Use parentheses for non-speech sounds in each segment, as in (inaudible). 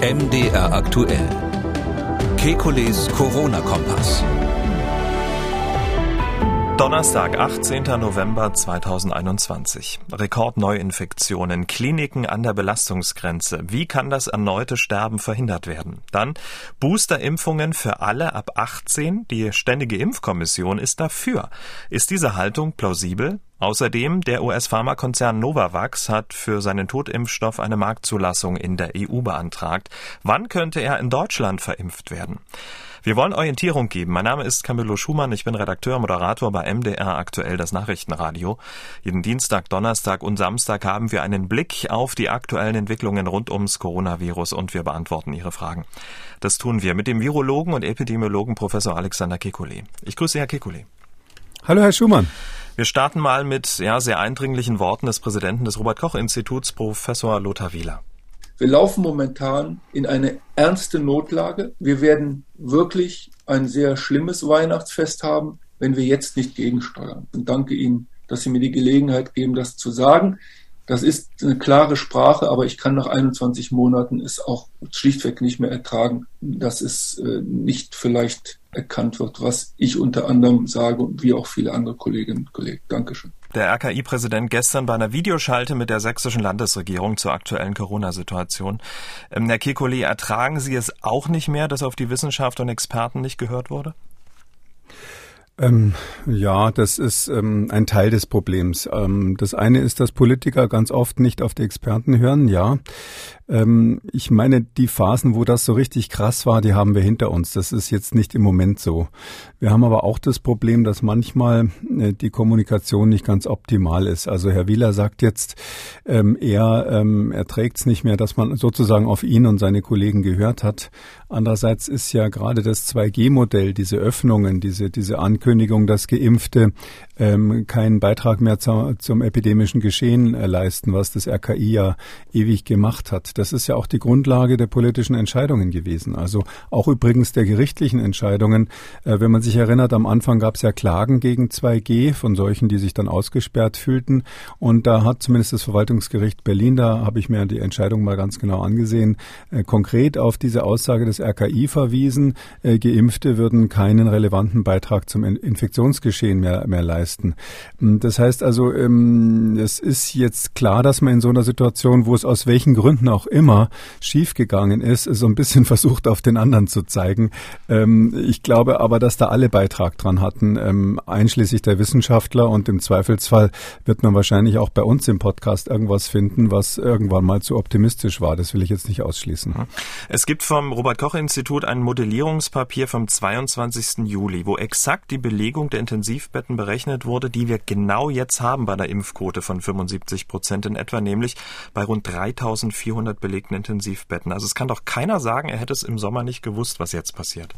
MDR aktuell. Kekules Corona-Kompass. Donnerstag, 18. November 2021. Rekordneuinfektionen, Kliniken an der Belastungsgrenze. Wie kann das erneute Sterben verhindert werden? Dann Boosterimpfungen für alle ab 18. Die Ständige Impfkommission ist dafür. Ist diese Haltung plausibel? Außerdem, der US-Pharmakonzern Novavax hat für seinen Totimpfstoff eine Marktzulassung in der EU beantragt. Wann könnte er in Deutschland verimpft werden? Wir wollen Orientierung geben. Mein Name ist Camillo Schumann. Ich bin Redakteur, Moderator bei MDR aktuell das Nachrichtenradio. Jeden Dienstag, Donnerstag und Samstag haben wir einen Blick auf die aktuellen Entwicklungen rund ums Coronavirus und wir beantworten Ihre Fragen. Das tun wir mit dem Virologen und Epidemiologen Professor Alexander Kekulé. Ich grüße Herr Kekulé. Hallo, Herr Schumann. Wir starten mal mit ja, sehr eindringlichen Worten des Präsidenten des Robert-Koch-Instituts, Professor Lothar Wieler. Wir laufen momentan in eine ernste Notlage. Wir werden wirklich ein sehr schlimmes Weihnachtsfest haben, wenn wir jetzt nicht gegensteuern. Und danke Ihnen, dass Sie mir die Gelegenheit geben, das zu sagen. Das ist eine klare Sprache, aber ich kann nach 21 Monaten es auch schlichtweg nicht mehr ertragen, dass es äh, nicht vielleicht erkannt wird, was ich unter anderem sage und wie auch viele andere Kolleginnen und Kollegen. Dankeschön. Der RKI-Präsident gestern bei einer Videoschalte mit der sächsischen Landesregierung zur aktuellen Corona-Situation. Ähm, Herr Kekulé, ertragen Sie es auch nicht mehr, dass auf die Wissenschaft und Experten nicht gehört wurde? Ähm, ja, das ist ähm, ein Teil des Problems. Ähm, das eine ist, dass Politiker ganz oft nicht auf die Experten hören, ja. Ähm, ich meine, die Phasen, wo das so richtig krass war, die haben wir hinter uns. Das ist jetzt nicht im Moment so. Wir haben aber auch das Problem, dass manchmal äh, die Kommunikation nicht ganz optimal ist. Also Herr Wieler sagt jetzt, ähm, er ähm, erträgt es nicht mehr, dass man sozusagen auf ihn und seine Kollegen gehört hat. Andererseits ist ja gerade das 2G-Modell, diese Öffnungen, diese, diese Ankündigung, dass Geimpfte ähm, keinen Beitrag mehr zu, zum epidemischen Geschehen äh, leisten, was das RKI ja ewig gemacht hat. Das ist ja auch die Grundlage der politischen Entscheidungen gewesen. Also auch übrigens der gerichtlichen Entscheidungen. Äh, wenn man sich erinnert, am Anfang gab es ja Klagen gegen 2G von solchen, die sich dann ausgesperrt fühlten. Und da hat zumindest das Verwaltungsgericht Berlin, da habe ich mir die Entscheidung mal ganz genau angesehen, äh, konkret auf diese Aussage des RKI verwiesen, äh, Geimpfte würden keinen relevanten Beitrag zum Infektionsgeschehen mehr, mehr leisten leisten. Hm, das heißt also, ähm, es ist jetzt klar, dass man in so einer Situation, wo es aus welchen Gründen auch immer schiefgegangen ist, so ein bisschen (laughs) versucht, auf den anderen zu zeigen. Ähm, ich glaube aber, dass da alle Beitrag dran hatten, ähm, einschließlich der Wissenschaftler und im Zweifelsfall wird man wahrscheinlich auch bei uns im Podcast irgendwas finden, was irgendwann mal zu optimistisch war. Das will ich jetzt nicht ausschließen. Es gibt vom Robert Koch Institut ein Modellierungspapier vom 22. Juli, wo exakt die Belegung der Intensivbetten berechnet wurde, die wir genau jetzt haben bei der Impfquote von 75 Prozent in etwa, nämlich bei rund 3400 belegten Intensivbetten. Also es kann doch keiner sagen, er hätte es im Sommer nicht gewusst, was jetzt passiert.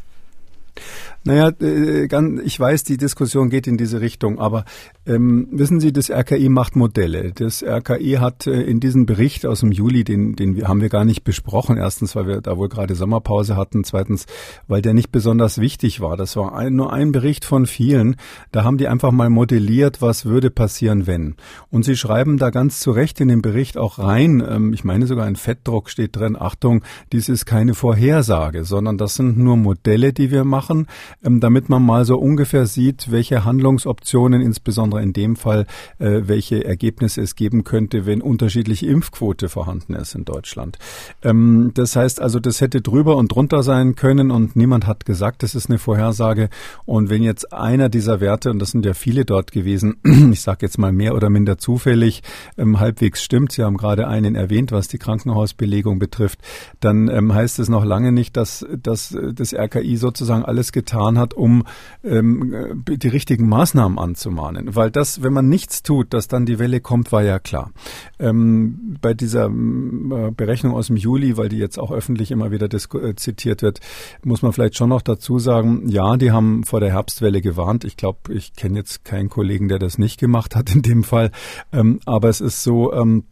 Naja, äh, ich weiß, die Diskussion geht in diese Richtung, aber ähm, wissen Sie, das RKI macht Modelle. Das RKI hat äh, in diesem Bericht aus dem Juli, den, den wir, haben wir gar nicht besprochen. Erstens, weil wir da wohl gerade Sommerpause hatten. Zweitens, weil der nicht besonders wichtig war. Das war ein, nur ein Bericht von vielen. Da haben die einfach mal modelliert, was würde passieren, wenn. Und sie schreiben da ganz zu Recht in den Bericht auch rein, ähm, ich meine sogar ein Fettdruck steht drin, Achtung, dies ist keine Vorhersage, sondern das sind nur Modelle, die wir machen ähm, damit man mal so ungefähr sieht, welche Handlungsoptionen, insbesondere in dem Fall, äh, welche Ergebnisse es geben könnte, wenn unterschiedliche Impfquote vorhanden ist in Deutschland. Ähm, das heißt also, das hätte drüber und drunter sein können und niemand hat gesagt, das ist eine Vorhersage. Und wenn jetzt einer dieser Werte, und das sind ja viele dort gewesen, (clears throat) ich sage jetzt mal mehr oder minder zufällig, ähm, halbwegs stimmt, Sie haben gerade einen erwähnt, was die Krankenhausbelegung betrifft, dann ähm, heißt es noch lange nicht, dass, dass das RKI sozusagen alles getan hat, um ähm, die richtigen Maßnahmen anzumahnen. Weil das, wenn man nichts tut, dass dann die Welle kommt, war ja klar. Ähm, bei dieser äh, Berechnung aus dem Juli, weil die jetzt auch öffentlich immer wieder äh, zitiert wird, muss man vielleicht schon noch dazu sagen, ja, die haben vor der Herbstwelle gewarnt. Ich glaube, ich kenne jetzt keinen Kollegen, der das nicht gemacht hat in dem Fall. Ähm, aber es ist so, ähm,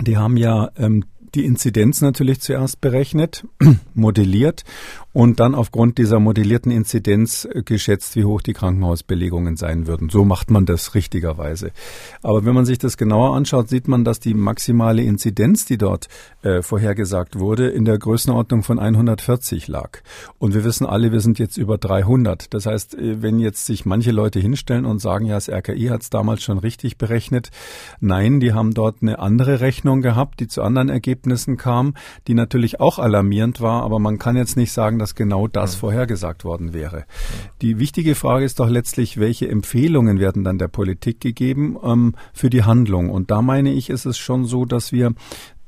die haben ja ähm, die Inzidenz natürlich zuerst berechnet, (clears throat) modelliert und dann aufgrund dieser modellierten Inzidenz äh, geschätzt, wie hoch die Krankenhausbelegungen sein würden. So macht man das richtigerweise. Aber wenn man sich das genauer anschaut, sieht man, dass die maximale Inzidenz, die dort äh, vorhergesagt wurde, in der Größenordnung von 140 lag. Und wir wissen alle, wir sind jetzt über 300. Das heißt, äh, wenn jetzt sich manche Leute hinstellen und sagen, ja, das RKI hat es damals schon richtig berechnet, nein, die haben dort eine andere Rechnung gehabt, die zu anderen Ergebnissen kam, die natürlich auch alarmierend war, aber man kann jetzt nicht sagen, dass genau das mhm. vorhergesagt worden wäre. Die wichtige Frage ist doch letztlich, welche Empfehlungen werden dann der Politik gegeben ähm, für die Handlung? Und da meine ich, ist es schon so, dass wir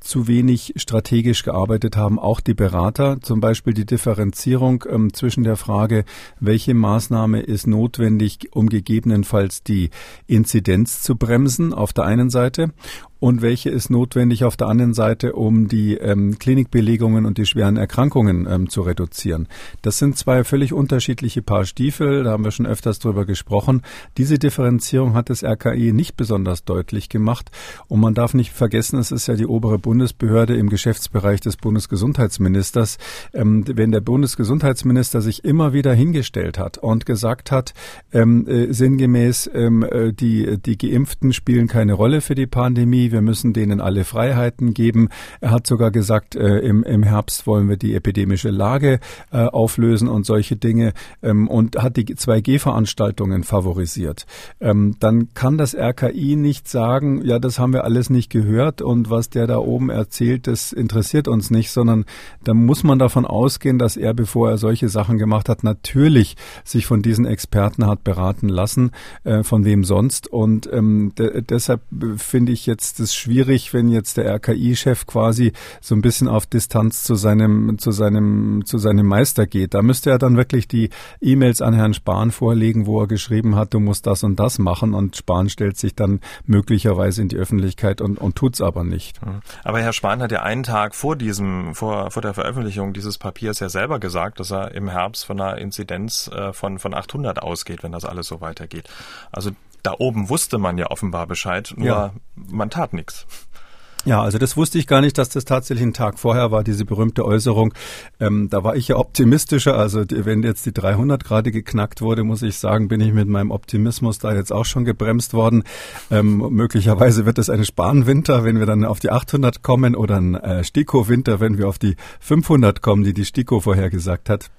zu wenig strategisch gearbeitet haben, auch die Berater, zum Beispiel die Differenzierung ähm, zwischen der Frage, welche Maßnahme ist notwendig, um gegebenenfalls die Inzidenz zu bremsen auf der einen Seite und welche ist notwendig auf der anderen Seite, um die ähm, Klinikbelegungen und die schweren Erkrankungen ähm, zu reduzieren. Das sind zwei völlig unterschiedliche Paar Stiefel, da haben wir schon öfters drüber gesprochen. Diese Differenzierung hat das RKI nicht besonders deutlich gemacht und man darf nicht vergessen, es ist ja die obere Bundesbehörde im Geschäftsbereich des Bundesgesundheitsministers. Ähm, wenn der Bundesgesundheitsminister sich immer wieder hingestellt hat und gesagt hat, ähm, äh, sinngemäß, ähm, äh, die, die Geimpften spielen keine Rolle für die Pandemie, wir müssen denen alle Freiheiten geben. Er hat sogar gesagt, äh, im, im Herbst wollen wir die epidemische Lage äh, auflösen und solche Dinge ähm, und hat die 2G-Veranstaltungen favorisiert. Ähm, dann kann das RKI nicht sagen, ja, das haben wir alles nicht gehört und was der da oben erzählt, das interessiert uns nicht, sondern da muss man davon ausgehen, dass er, bevor er solche Sachen gemacht hat, natürlich sich von diesen Experten hat beraten lassen, äh, von wem sonst. Und ähm, deshalb finde ich jetzt ist es schwierig, wenn jetzt der RKI-Chef quasi so ein bisschen auf Distanz zu seinem, zu seinem, zu seinem Meister geht. Da müsste er dann wirklich die E-Mails an Herrn Spahn vorlegen, wo er geschrieben hat, du musst das und das machen und Spahn stellt sich dann möglicherweise in die Öffentlichkeit und, und tut's aber nicht. Mhm. Aber Herr Spahn hat ja einen Tag vor diesem, vor, vor der Veröffentlichung dieses Papiers ja selber gesagt, dass er im Herbst von einer Inzidenz äh, von, von 800 ausgeht, wenn das alles so weitergeht. Also da oben wusste man ja offenbar Bescheid, nur ja. man tat nichts. Ja, also das wusste ich gar nicht, dass das tatsächlich ein Tag vorher war, diese berühmte Äußerung. Ähm, da war ich ja optimistischer. Also die, wenn jetzt die 300 gerade geknackt wurde, muss ich sagen, bin ich mit meinem Optimismus da jetzt auch schon gebremst worden. Ähm, möglicherweise wird es ein Spanwinter, wenn wir dann auf die 800 kommen oder ein äh, Stiko-Winter, wenn wir auf die 500 kommen, die die Stiko vorhergesagt hat.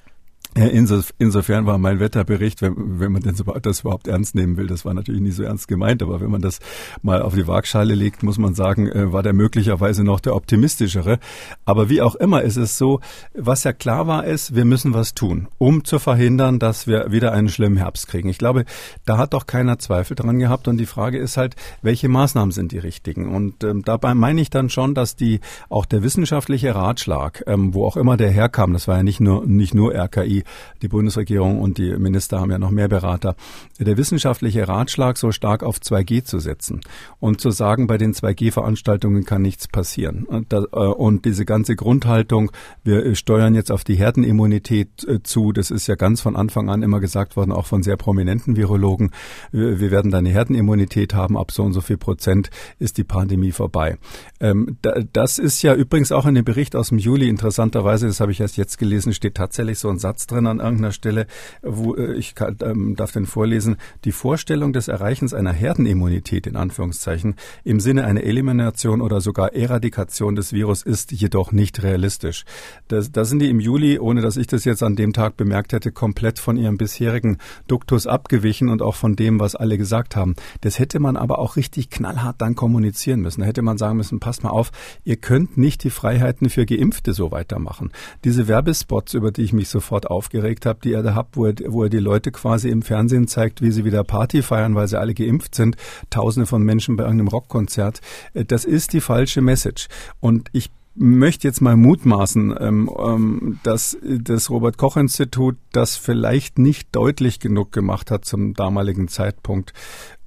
Insofern war mein Wetterbericht, wenn, wenn man das überhaupt ernst nehmen will, das war natürlich nie so ernst gemeint, aber wenn man das mal auf die Waagschale legt, muss man sagen, äh, war der möglicherweise noch der optimistischere. Aber wie auch immer ist es so, was ja klar war, ist, wir müssen was tun, um zu verhindern, dass wir wieder einen schlimmen Herbst kriegen. Ich glaube, da hat doch keiner Zweifel dran gehabt und die Frage ist halt, welche Maßnahmen sind die richtigen? Und ähm, dabei meine ich dann schon, dass die auch der wissenschaftliche Ratschlag, ähm, wo auch immer der herkam, das war ja nicht nur nicht nur RKI, die, Bundesregierung und die Minister haben ja noch mehr Berater, der wissenschaftliche Ratschlag so stark auf 2G zu setzen. Und zu sagen, bei den 2G-Veranstaltungen kann nichts passieren. Und, da, äh, und, diese ganze Grundhaltung, wir steuern jetzt auf die Herdenimmunität äh, zu, das ist ja ganz von Anfang an immer gesagt worden, auch von sehr prominenten Virologen, wir werden da eine Herdenimmunität haben, ab so und so viel Prozent ist die Pandemie vorbei. Ähm, das ist ja übrigens auch in dem Bericht aus dem Juli interessanterweise, das habe ich erst jetzt gelesen, steht tatsächlich so ein Satz drin an irgendeiner Stelle, wo äh, ich kann, ähm, darf den vorlesen, die Vorstellung des Erreichens einer Herdenimmunität in Anführungszeichen im Sinne einer Elimination oder sogar Eradikation des Virus ist jedoch nicht realistisch. Da sind die im Juli, ohne dass ich das jetzt an dem Tag bemerkt hätte, komplett von ihrem bisherigen Duktus abgewichen und auch von dem, was alle gesagt haben. Das hätte man aber auch richtig knallhart dann kommunizieren müssen. Da hätte man sagen müssen, passt mal auf, ihr könnt nicht die Freiheiten für Geimpfte so weitermachen. Diese Werbespots, über die ich mich sofort auf aufgeregt habe, die er da habt, wo er, wo er die Leute quasi im Fernsehen zeigt, wie sie wieder Party feiern, weil sie alle geimpft sind. Tausende von Menschen bei irgendeinem Rockkonzert. Äh, das ist die falsche Message. Und ich möchte jetzt mal mutmaßen, ähm, ähm, dass das Robert Koch Institut das vielleicht nicht deutlich genug gemacht hat zum damaligen Zeitpunkt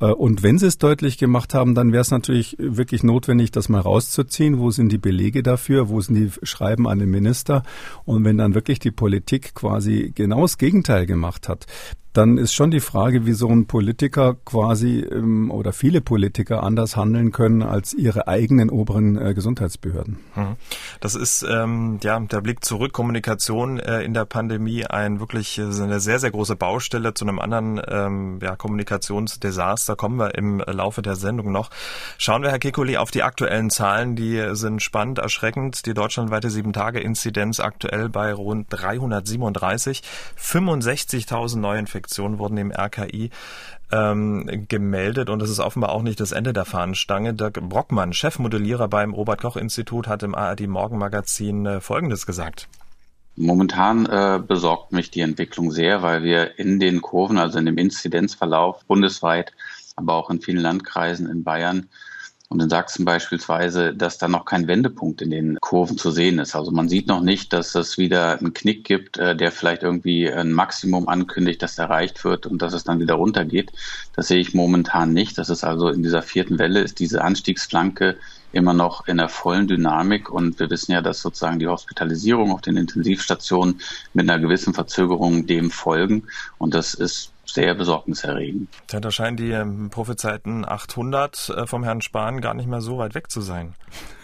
Äh, und wenn sie es deutlich gemacht haben, dann wäre es natürlich wirklich notwendig, das mal rauszuziehen. Wo sind die Belege dafür? Wo sind die Schreiben an den Minister? Und wenn dann wirklich die Politik quasi genau das Gegenteil gemacht hat, dann ist schon die Frage, wie so ein Politiker quasi ähm, oder viele Politiker anders handeln können als ihre eigenen oberen äh, Gesundheitsbehörden. Mhm. Das ist ähm, ja der Blick zurück, Kommunikation äh, in der Pandemie, ein wirklich äh, eine sehr, sehr große Baustelle zu einem anderen ähm, ja, Kommunikationsdesaster. Kommen wir im Laufe der Sendung noch. Schauen wir, Herr Kikuli, auf die aktuellen Zahlen. Die sind spannend, erschreckend. Die deutschlandweite Sieben-Tage-Inzidenz aktuell bei rund 337, 65.000 Neuinfektionen Infektionen wurden im RKI ähm, gemeldet und es ist offenbar auch nicht das Ende der Fahnenstange. Dirk Brockmann, Chefmodellierer beim Robert-Koch-Institut, hat im ARD Morgenmagazin äh, Folgendes gesagt. Momentan äh, besorgt mich die Entwicklung sehr, weil wir in den Kurven, also in dem Inzidenzverlauf bundesweit, aber auch in vielen Landkreisen in Bayern und in Sachsen beispielsweise, dass da noch kein Wendepunkt in den Kurven zu sehen ist. Also man sieht noch nicht, dass es wieder einen Knick gibt, äh, der vielleicht irgendwie ein Maximum ankündigt, das erreicht wird und dass es dann wieder runtergeht. Das sehe ich momentan nicht. Das ist also in dieser vierten Welle ist diese Anstiegsflanke immer noch in der vollen Dynamik und wir wissen ja, dass sozusagen die Hospitalisierung auf den Intensivstationen mit einer gewissen Verzögerung dem folgen und das ist sehr besorgniserregend. Ja, da scheinen die ähm, Prophezeiten 800 äh, vom Herrn Spahn gar nicht mehr so weit weg zu sein.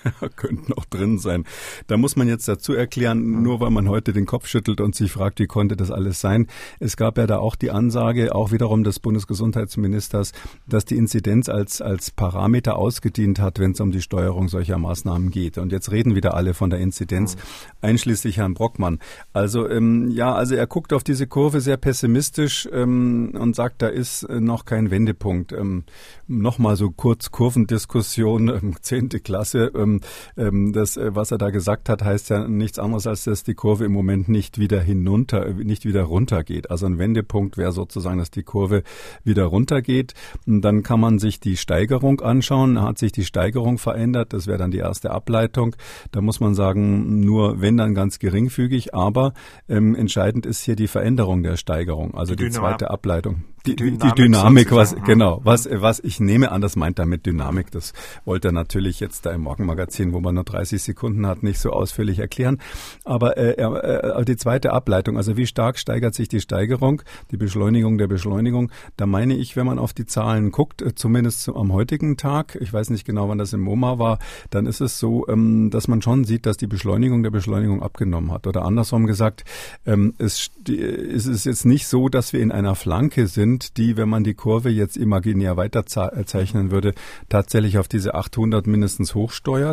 (laughs) Könnten auch drin sein. Da muss man jetzt dazu erklären, nur weil man heute den Kopf schüttelt und sich fragt, wie konnte das alles sein. Es gab ja da auch die Ansage, auch wiederum des Bundesgesundheitsministers, dass die Inzidenz als, als Parameter ausgedient hat, wenn es um die Steuerung solcher Maßnahmen geht. Und jetzt reden wieder alle von der Inzidenz, einschließlich Herrn Brockmann. Also ähm, ja, also er guckt auf diese Kurve sehr pessimistisch ähm, und sagt, da ist äh, noch kein Wendepunkt. Ähm, Nochmal so kurz Kurvendiskussion, ähm, (laughs) zehnte Klasse. Ähm, ähm, das, äh, was er da gesagt hat, heißt ja nichts anderes, als dass die Kurve im Moment nicht wieder hinunter, äh, nicht wieder runter geht. Also ein Wendepunkt wäre sozusagen, dass die Kurve wieder runter geht. Und dann kann man sich die Steigerung anschauen. Hat sich die Steigerung verändert? Das wäre dann die erste Ableitung. Da muss man sagen, nur wenn dann ganz geringfügig, aber ähm, entscheidend ist hier die Veränderung der Steigerung, also die, die zweite Ableitung die, die Dynamik, die Dynamik was, genau, was, was ich nehme an, das meint damit Dynamik. Das wollte er natürlich jetzt da im Morgenmagazin, wo man nur 30 Sekunden hat, nicht so ausführlich erklären. Aber äh, äh, die zweite Ableitung, also wie stark steigert sich die Steigerung, die Beschleunigung der Beschleunigung, da meine ich, wenn man auf die Zahlen guckt, äh, zumindest am heutigen Tag, ich weiß nicht genau, wann das im MoMA war, dann ist es so, ähm, dass man schon sieht, dass die Beschleunigung der Beschleunigung abgenommen hat. Oder andersrum gesagt, ähm, es, die, es ist jetzt nicht so, dass wir in einer Flanke sind, die, wenn man die Kurve jetzt imaginär weiter äh, würde, tatsächlich auf diese 800 mindestens hochsteuert,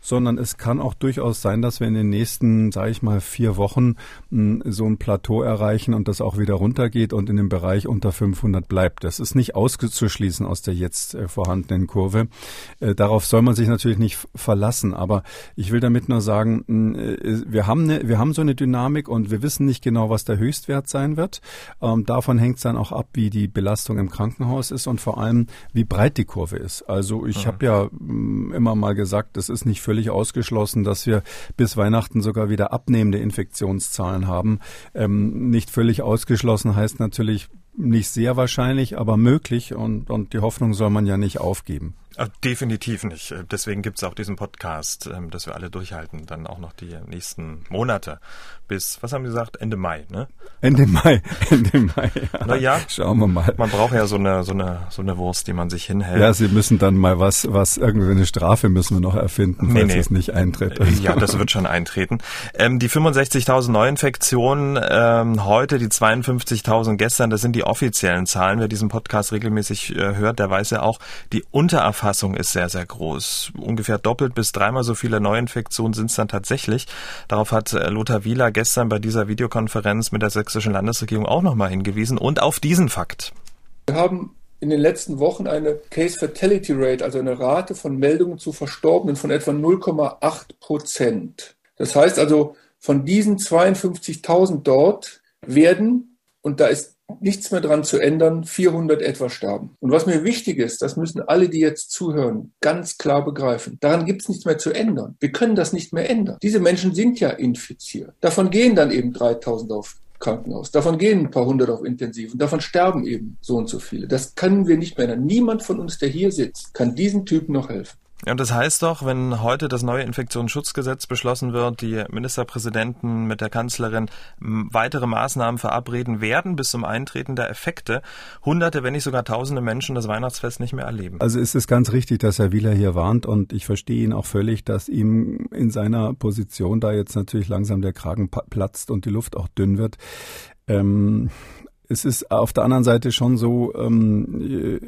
sondern es kann auch durchaus sein, dass wir in den nächsten, sage ich mal, vier Wochen hm, so ein Plateau erreichen und das auch wieder runtergeht und in dem Bereich unter 500 bleibt. Das ist nicht auszuschließen aus der jetzt äh, vorhandenen Kurve. Äh, darauf soll man sich natürlich nicht verlassen, aber ich will damit nur sagen, hm, wir haben, eine, wir haben so eine Dynamik und wir wissen nicht genau, was der Höchstwert sein wird. Ähm, davon hängt es dann auch ab, wie die Belastung im Krankenhaus ist und vor allem, wie breit die Kurve ist. Also ich mhm. habe ja mm, immer mal gesagt, es ist nicht völlig ausgeschlossen, dass wir bis Weihnachten sogar wieder abnehmende Infektionszahlen haben. Ähm, nicht völlig ausgeschlossen heißt natürlich nicht sehr wahrscheinlich, aber möglich und, und die Hoffnung soll man ja nicht aufgeben. Definitiv nicht. Deswegen gibt es auch diesen Podcast, ähm, dass wir alle durchhalten, dann auch noch die nächsten Monate bis, was haben Sie gesagt, Ende Mai, ne? Ende Mai, (laughs) Ende Mai. Ja. Naja, schauen wir mal. Man braucht ja so eine, so eine, so eine Wurst, die man sich hinhält. Ja, Sie müssen dann mal was, was, irgendwie eine Strafe müssen wir noch erfinden, falls nee, nee. es nicht eintritt. Ja, das wird schon eintreten. Ähm, die 65.000 Neuinfektionen, ähm, heute die 52.000 gestern, das sind die offiziellen Zahlen. Wer diesen Podcast regelmäßig äh, hört, der weiß ja auch, die Untererfahrung Erfassung ist sehr, sehr groß. Ungefähr doppelt bis dreimal so viele Neuinfektionen sind es dann tatsächlich. Darauf hat äh, Lothar Wieler gestern bei dieser Videokonferenz mit der sächsischen Landesregierung auch nochmal hingewiesen und auf diesen Fakt. Wir haben in den letzten Wochen eine Case Fatality Rate, also eine Rate von Meldungen zu Verstorbenen von etwa 0,8 Prozent. Das heißt also, von diesen 52.000 dort werden, und da ist nichts mehr dran zu ändern, 400 etwa sterben. Und was mir wichtig ist, das müssen alle, die jetzt zuhören, ganz klar begreifen. Daran gibt es nichts mehr zu ändern. Wir können das nicht mehr ändern. Diese Menschen sind ja infiziert. Davon gehen dann eben 3000 auf Krankenhaus. Davon gehen ein paar hundert auf Intensiv und davon sterben eben so und so viele. Das können wir nicht mehr ändern. Niemand von uns, der hier sitzt, kann diesen Typen noch helfen. Ja, und das heißt doch, wenn heute das neue Infektionsschutzgesetz beschlossen wird, die Ministerpräsidenten mit der Kanzlerin weitere Maßnahmen verabreden werden bis zum Eintreten der Effekte, hunderte, wenn nicht sogar tausende Menschen das Weihnachtsfest nicht mehr erleben. Also ist es ganz richtig, dass Herr Wieler hier warnt und ich verstehe ihn auch völlig, dass ihm in seiner Position da jetzt natürlich langsam der Kragen platzt und die Luft auch dünn wird. Ähm, es ist auf der anderen Seite schon so, ähm,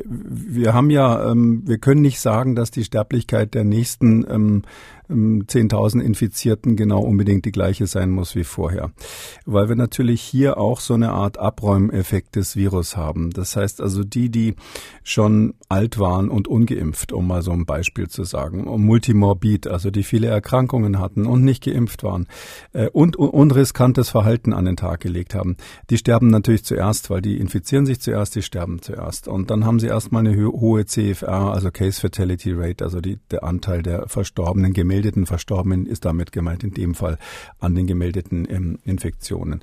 wir haben ja, ähm, wir können nicht sagen, dass die Sterblichkeit der nächsten ähm, 10.000 ähm, Infizierten genau unbedingt die gleiche sein muss wie vorher. Weil wir natürlich hier auch so eine Art Abräumeffekt des Virus haben. Das heißt also die, die schon alt waren und ungeimpft, um mal so ein Beispiel zu sagen, und multimorbid, also die viele Erkrankungen hatten und nicht geimpft waren äh, und unriskantes Verhalten an den Tag gelegt haben, die sterben natürlich zuerst, weil die infizieren sich zuerst, die sterben zuerst. Und dann haben sie erstmal eine hohe CFR, also Case Fatality Rate, also die, der Anteil der Verstorbenen gemeldet gemeldeten Verstorbenen ist damit gemeint, in dem Fall an den gemeldeten ähm, Infektionen.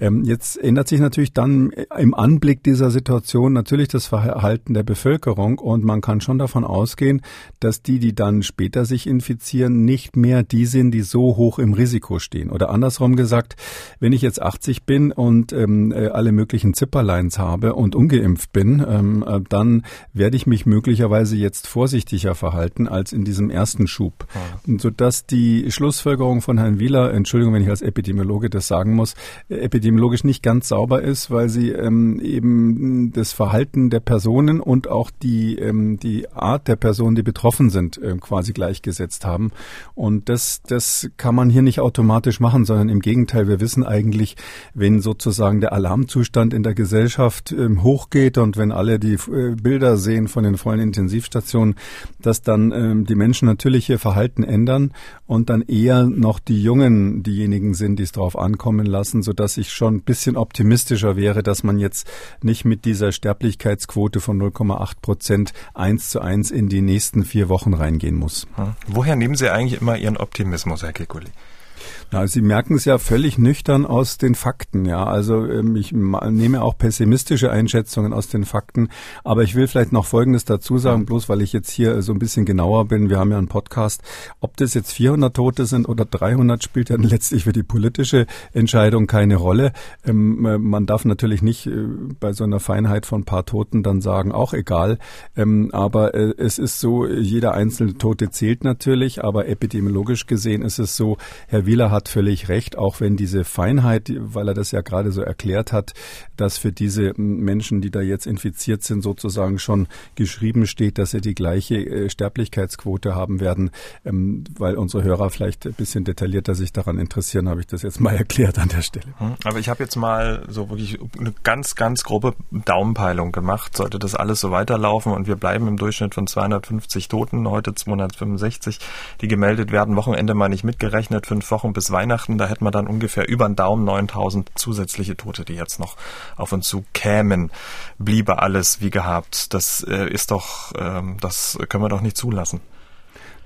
Ähm, jetzt ändert sich natürlich dann im Anblick dieser Situation natürlich das Verhalten der Bevölkerung und man kann schon davon ausgehen, dass die, die dann später sich infizieren, nicht mehr die sind, die so hoch im Risiko stehen. Oder andersrum gesagt, wenn ich jetzt 80 bin und ähm, äh, alle möglichen Zipperlines habe und ungeimpft bin, ähm, äh, dann werde ich mich möglicherweise jetzt vorsichtiger verhalten als in diesem ersten Schub. Ja sodass die Schlussfolgerung von Herrn Wieler, Entschuldigung, wenn ich als Epidemiologe das sagen muss, epidemiologisch nicht ganz sauber ist, weil sie ähm, eben das Verhalten der Personen und auch die, ähm, die Art der Personen, die betroffen sind, äh, quasi gleichgesetzt haben. Und das, das kann man hier nicht automatisch machen, sondern im Gegenteil, wir wissen eigentlich, wenn sozusagen der Alarmzustand in der Gesellschaft ähm, hochgeht und wenn alle die äh, Bilder sehen von den vollen Intensivstationen, dass dann ähm, die Menschen natürlich ihr Verhalten ändern ändern und dann eher noch die Jungen diejenigen sind, die es darauf ankommen lassen, so dass ich schon ein bisschen optimistischer wäre, dass man jetzt nicht mit dieser Sterblichkeitsquote von 0,8 Prozent eins zu eins in die nächsten vier Wochen reingehen muss. Hm. Woher nehmen Sie eigentlich immer Ihren Optimismus, Herr Kekuli? Na, Sie merken es ja völlig nüchtern aus den Fakten, ja. Also ähm, ich nehme auch pessimistische Einschätzungen aus den Fakten, aber ich will vielleicht noch Folgendes dazu sagen, bloß weil ich jetzt hier so ein bisschen genauer bin. Wir haben ja einen Podcast. Ob das jetzt 400 Tote sind oder 300, spielt dann (laughs) letztlich für die politische Entscheidung keine Rolle. Ähm, äh, man darf natürlich nicht äh, bei so einer Feinheit von ein paar Toten dann sagen, auch egal. Ähm, aber äh, es ist so, jeder einzelne Tote zählt natürlich, aber epidemiologisch gesehen ist es so, Herr Wieler hat völlig recht, auch wenn diese Feinheit, weil er das ja gerade so erklärt hat, dass für diese Menschen, die da jetzt infiziert sind, sozusagen schon geschrieben steht, dass sie die gleiche äh, Sterblichkeitsquote haben werden, ähm, weil unsere Hörer vielleicht ein bisschen detaillierter sich daran interessieren, habe ich das jetzt mal (laughs) erklärt an der Stelle. Hm, aber ich habe jetzt mal so wirklich eine ganz, ganz grobe Daumenpeilung gemacht. Sollte das alles so weiterlaufen und wir bleiben im Durchschnitt von 250 Toten, heute 265, die gemeldet werden, Wochenende mal nicht mitgerechnet, fünf Wochen bis Weihnachten, da hätten wir dann ungefähr über den Daumen 9000 zusätzliche Tote, die jetzt noch auf uns zu kämen. Bliebe alles wie gehabt. Das äh, ist doch, ähm, das können wir doch nicht zulassen.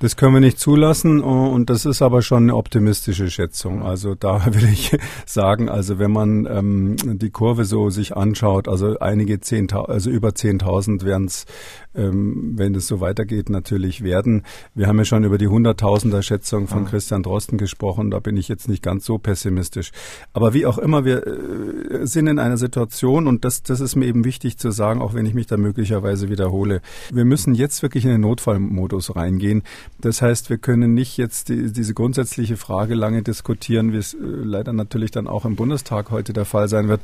Das können wir nicht zulassen und das ist aber schon eine optimistische Schätzung. Also da (laughs) will ich sagen, also wenn man ähm, die Kurve so sich anschaut, also einige zehntausend, also über 10.000 werden es, ähm, wenn es so weitergeht, natürlich werden. Wir haben ja schon über die Hunderttausender Schätzung von Christian Drosten gesprochen. Da bin ich jetzt nicht ganz so pessimistisch. Aber wie auch immer, wir äh, sind in einer Situation und das, das ist mir eben wichtig zu sagen, auch wenn ich mich da möglicherweise wiederhole. Wir müssen jetzt wirklich in den Notfallmodus reingehen. Das heißt, wir können nicht jetzt die, diese grundsätzliche Frage lange diskutieren, wie es äh, leider natürlich dann auch im Bundestag heute der Fall sein wird.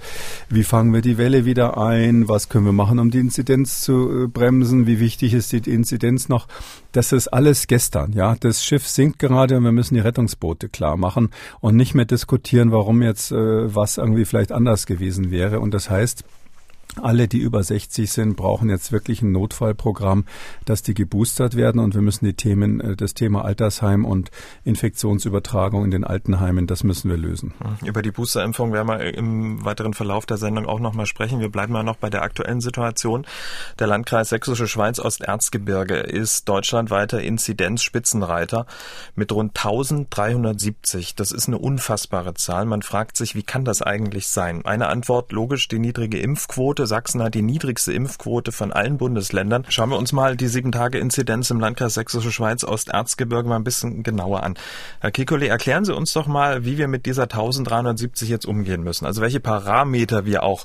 Wie fangen wir die Welle wieder ein? Was können wir machen, um die Inzidenz zu äh, bremsen? Wie wichtig ist die Inzidenz noch? Das ist alles gestern, ja. Das Schiff sinkt gerade und wir müssen die Rettungsboote klar machen und nicht mehr diskutieren, warum jetzt äh, was irgendwie vielleicht anders gewesen wäre. Und das heißt, alle, die über 60 sind, brauchen jetzt wirklich ein Notfallprogramm, dass die geboostert werden und wir müssen die Themen, äh, das Thema Altersheim und Infektionsübertragung in den Altenheimen, das müssen wir lösen. Über die Boosterimpfung werden wir im weiteren Verlauf der Sendung auch nochmal sprechen. Wir bleiben mal noch bei der aktuellen Situation. Der Landkreis Sächsische Schweiz Osterzgebirge ist deutschlandweiter Inzidenzspitzenreiter mit rund 1370. Das ist eine unfassbare Zahl. Man fragt sich, wie kann das eigentlich sein? Eine Antwort, logisch, die niedrige Impfquote Sachsen hat die niedrigste Impfquote von allen Bundesländern. Schauen wir uns mal die Sieben-Tage-Inzidenz im Landkreis Sächsische Schweiz Osterzgebirge mal ein bisschen genauer an. Herr Kikole, erklären Sie uns doch mal, wie wir mit dieser 1370 jetzt umgehen müssen. Also welche Parameter wir auch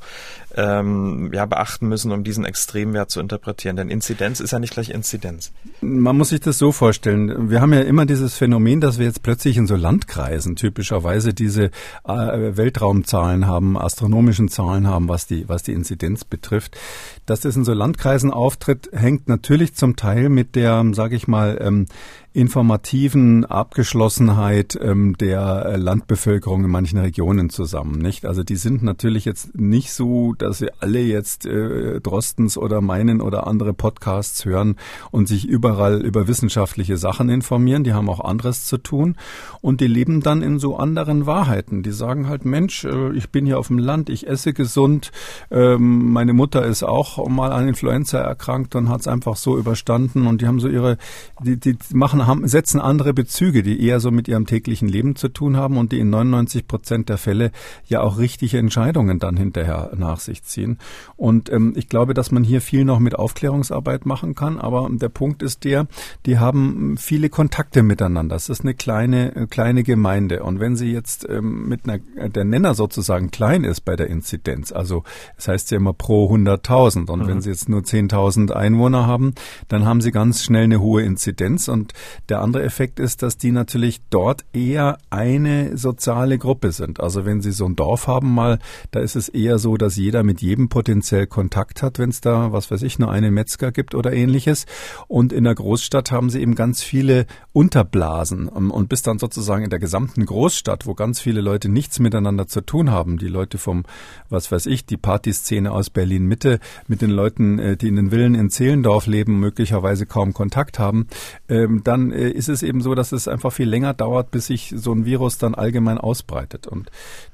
ähm, ja, beachten müssen, um diesen Extremwert zu interpretieren. Denn Inzidenz ist ja nicht gleich Inzidenz. Man muss sich das so vorstellen. Wir haben ja immer dieses Phänomen, dass wir jetzt plötzlich in so Landkreisen typischerweise diese äh, Weltraumzahlen haben, astronomischen Zahlen haben, was die, was die Inzidenz betrifft. Dass das in so Landkreisen auftritt, hängt natürlich zum Teil mit der, sage ich mal, ähm, informativen Abgeschlossenheit ähm, der äh, Landbevölkerung in manchen Regionen zusammen, nicht? Also die sind natürlich jetzt nicht so, dass sie alle jetzt äh, Drostens oder meinen oder andere Podcasts hören und sich überall über wissenschaftliche Sachen informieren. Die haben auch anderes zu tun und die leben dann in so anderen Wahrheiten. Die sagen halt, Mensch, äh, ich bin hier auf dem Land, ich esse gesund. Ähm, meine Mutter ist auch mal an Influenza erkrankt und hat es einfach so überstanden und die haben so ihre, die, die machen haben, setzen andere Bezüge, die eher so mit ihrem täglichen Leben zu tun haben und die in 99 Prozent der Fälle ja auch richtige Entscheidungen dann hinterher nach sich ziehen. Und ähm, ich glaube, dass man hier viel noch mit Aufklärungsarbeit machen kann, aber der Punkt ist der, die haben viele Kontakte miteinander. Das ist eine kleine, äh, kleine Gemeinde. Und wenn sie jetzt ähm, mit einer, der Nenner sozusagen klein ist bei der Inzidenz, also es das heißt ja immer pro 100.000 und mhm. wenn sie jetzt nur 10.000 Einwohner haben, dann haben sie ganz schnell eine hohe Inzidenz und der andere Effekt ist, dass die natürlich dort eher eine soziale Gruppe sind. Also wenn Sie so ein Dorf haben mal, da ist es eher so, dass jeder mit jedem potenziell Kontakt hat, wenn es da, was weiß ich, nur einen Metzger gibt oder ähnliches. Und in der Großstadt haben Sie eben ganz viele Unterblasen. Und bis dann sozusagen in der gesamten Großstadt, wo ganz viele Leute nichts miteinander zu tun haben, die Leute vom, was weiß ich, die Partyszene aus Berlin Mitte mit den Leuten, äh, die in den Villen in Zehlendorf leben, möglicherweise kaum Kontakt haben, ähm, dann dann äh, ist es eben so, dass es einfach viel länger dauert, bis sich so ein Virus dann allgemein ausbreitet. Und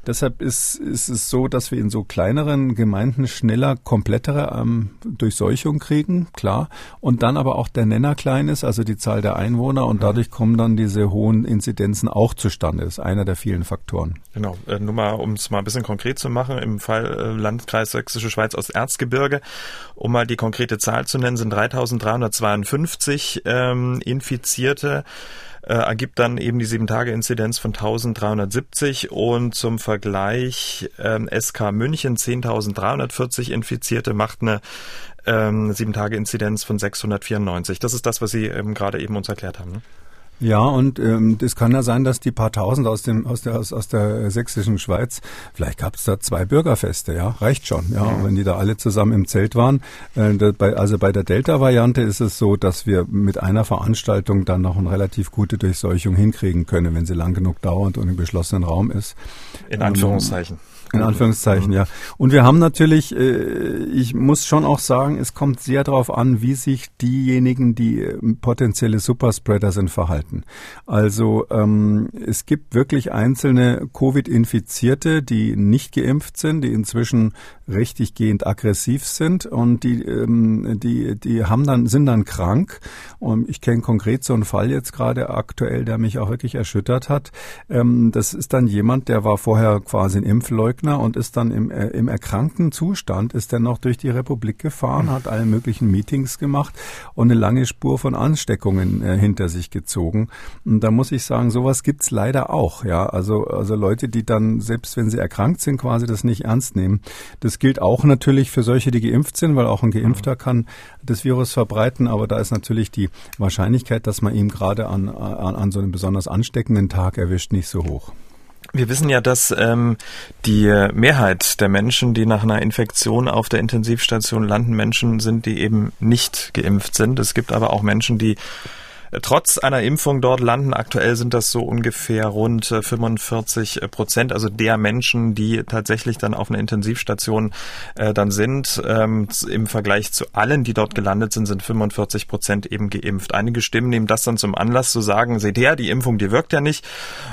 deshalb ist, ist es so, dass wir in so kleineren Gemeinden schneller komplettere ähm, Durchseuchung kriegen, klar. Und dann aber auch der Nenner klein ist, also die Zahl der Einwohner. Und dadurch kommen dann diese hohen Inzidenzen auch zustande. Das ist einer der vielen Faktoren. Genau. Äh, nur mal, um es mal ein bisschen konkret zu machen, im Fall äh, Landkreis Sächsische Schweiz aus Erzgebirge, um mal die konkrete Zahl zu nennen, sind 3352 ähm, Infizierte Infizierte äh, ergibt dann eben die 7-Tage-Inzidenz von 1370 und zum Vergleich ähm, SK München 10.340 Infizierte macht eine ähm, 7-Tage-Inzidenz von 694. Das ist das, was Sie ähm, gerade eben uns erklärt haben. Ne? Ja, und ähm, das kann ja sein, dass die paar Tausend aus dem aus der aus, aus der sächsischen Schweiz, vielleicht gab es da zwei Bürgerfeste, ja, reicht schon, ja, mhm. wenn die da alle zusammen im Zelt waren. Äh, bei, also bei der Delta-Variante ist es so, dass wir mit einer Veranstaltung dann noch eine relativ gute Durchseuchung hinkriegen können, wenn sie lang genug dauert und im geschlossenen Raum ist. In Anführungszeichen. In Anführungszeichen, ja. Und wir haben natürlich, äh, ich muss schon auch sagen, es kommt sehr darauf an, wie sich diejenigen, die äh, potenzielle Superspreader sind, verhalten. Also ähm, es gibt wirklich einzelne Covid-Infizierte, die nicht geimpft sind, die inzwischen richtiggehend aggressiv sind und die, ähm, die, die haben dann, sind dann krank. Und ich kenne konkret so einen Fall jetzt gerade aktuell, der mich auch wirklich erschüttert hat. Ähm, das ist dann jemand, der war vorher quasi ein Impfleugner Leugner und ist dann im, äh, im erkrankten Zustand, ist dann noch durch die Republik gefahren, hat alle möglichen Meetings gemacht und eine lange Spur von Ansteckungen äh, hinter sich gezogen. Und da muss ich sagen, sowas gibt's leider auch. Ja, also, also Leute, die dann, selbst wenn sie erkrankt sind, quasi das nicht ernst nehmen. Das gilt auch natürlich für solche, die geimpft sind, weil auch ein Geimpfter kann das Virus verbreiten, aber da ist natürlich die Wahrscheinlichkeit, dass man ihm gerade an, an, an so einem besonders ansteckenden Tag erwischt, nicht so hoch. Wir wissen ja, dass ähm, die Mehrheit der Menschen, die nach einer Infektion auf der Intensivstation landen, Menschen sind, die eben nicht geimpft sind. Es gibt aber auch Menschen, die Trotz einer Impfung dort landen aktuell sind das so ungefähr rund 45 Prozent, also der Menschen, die tatsächlich dann auf einer Intensivstation äh, dann sind. Ähm, Im Vergleich zu allen, die dort gelandet sind, sind 45 Prozent eben geimpft. Einige Stimmen nehmen das dann zum Anlass zu sagen, seht her, die Impfung, die wirkt ja nicht.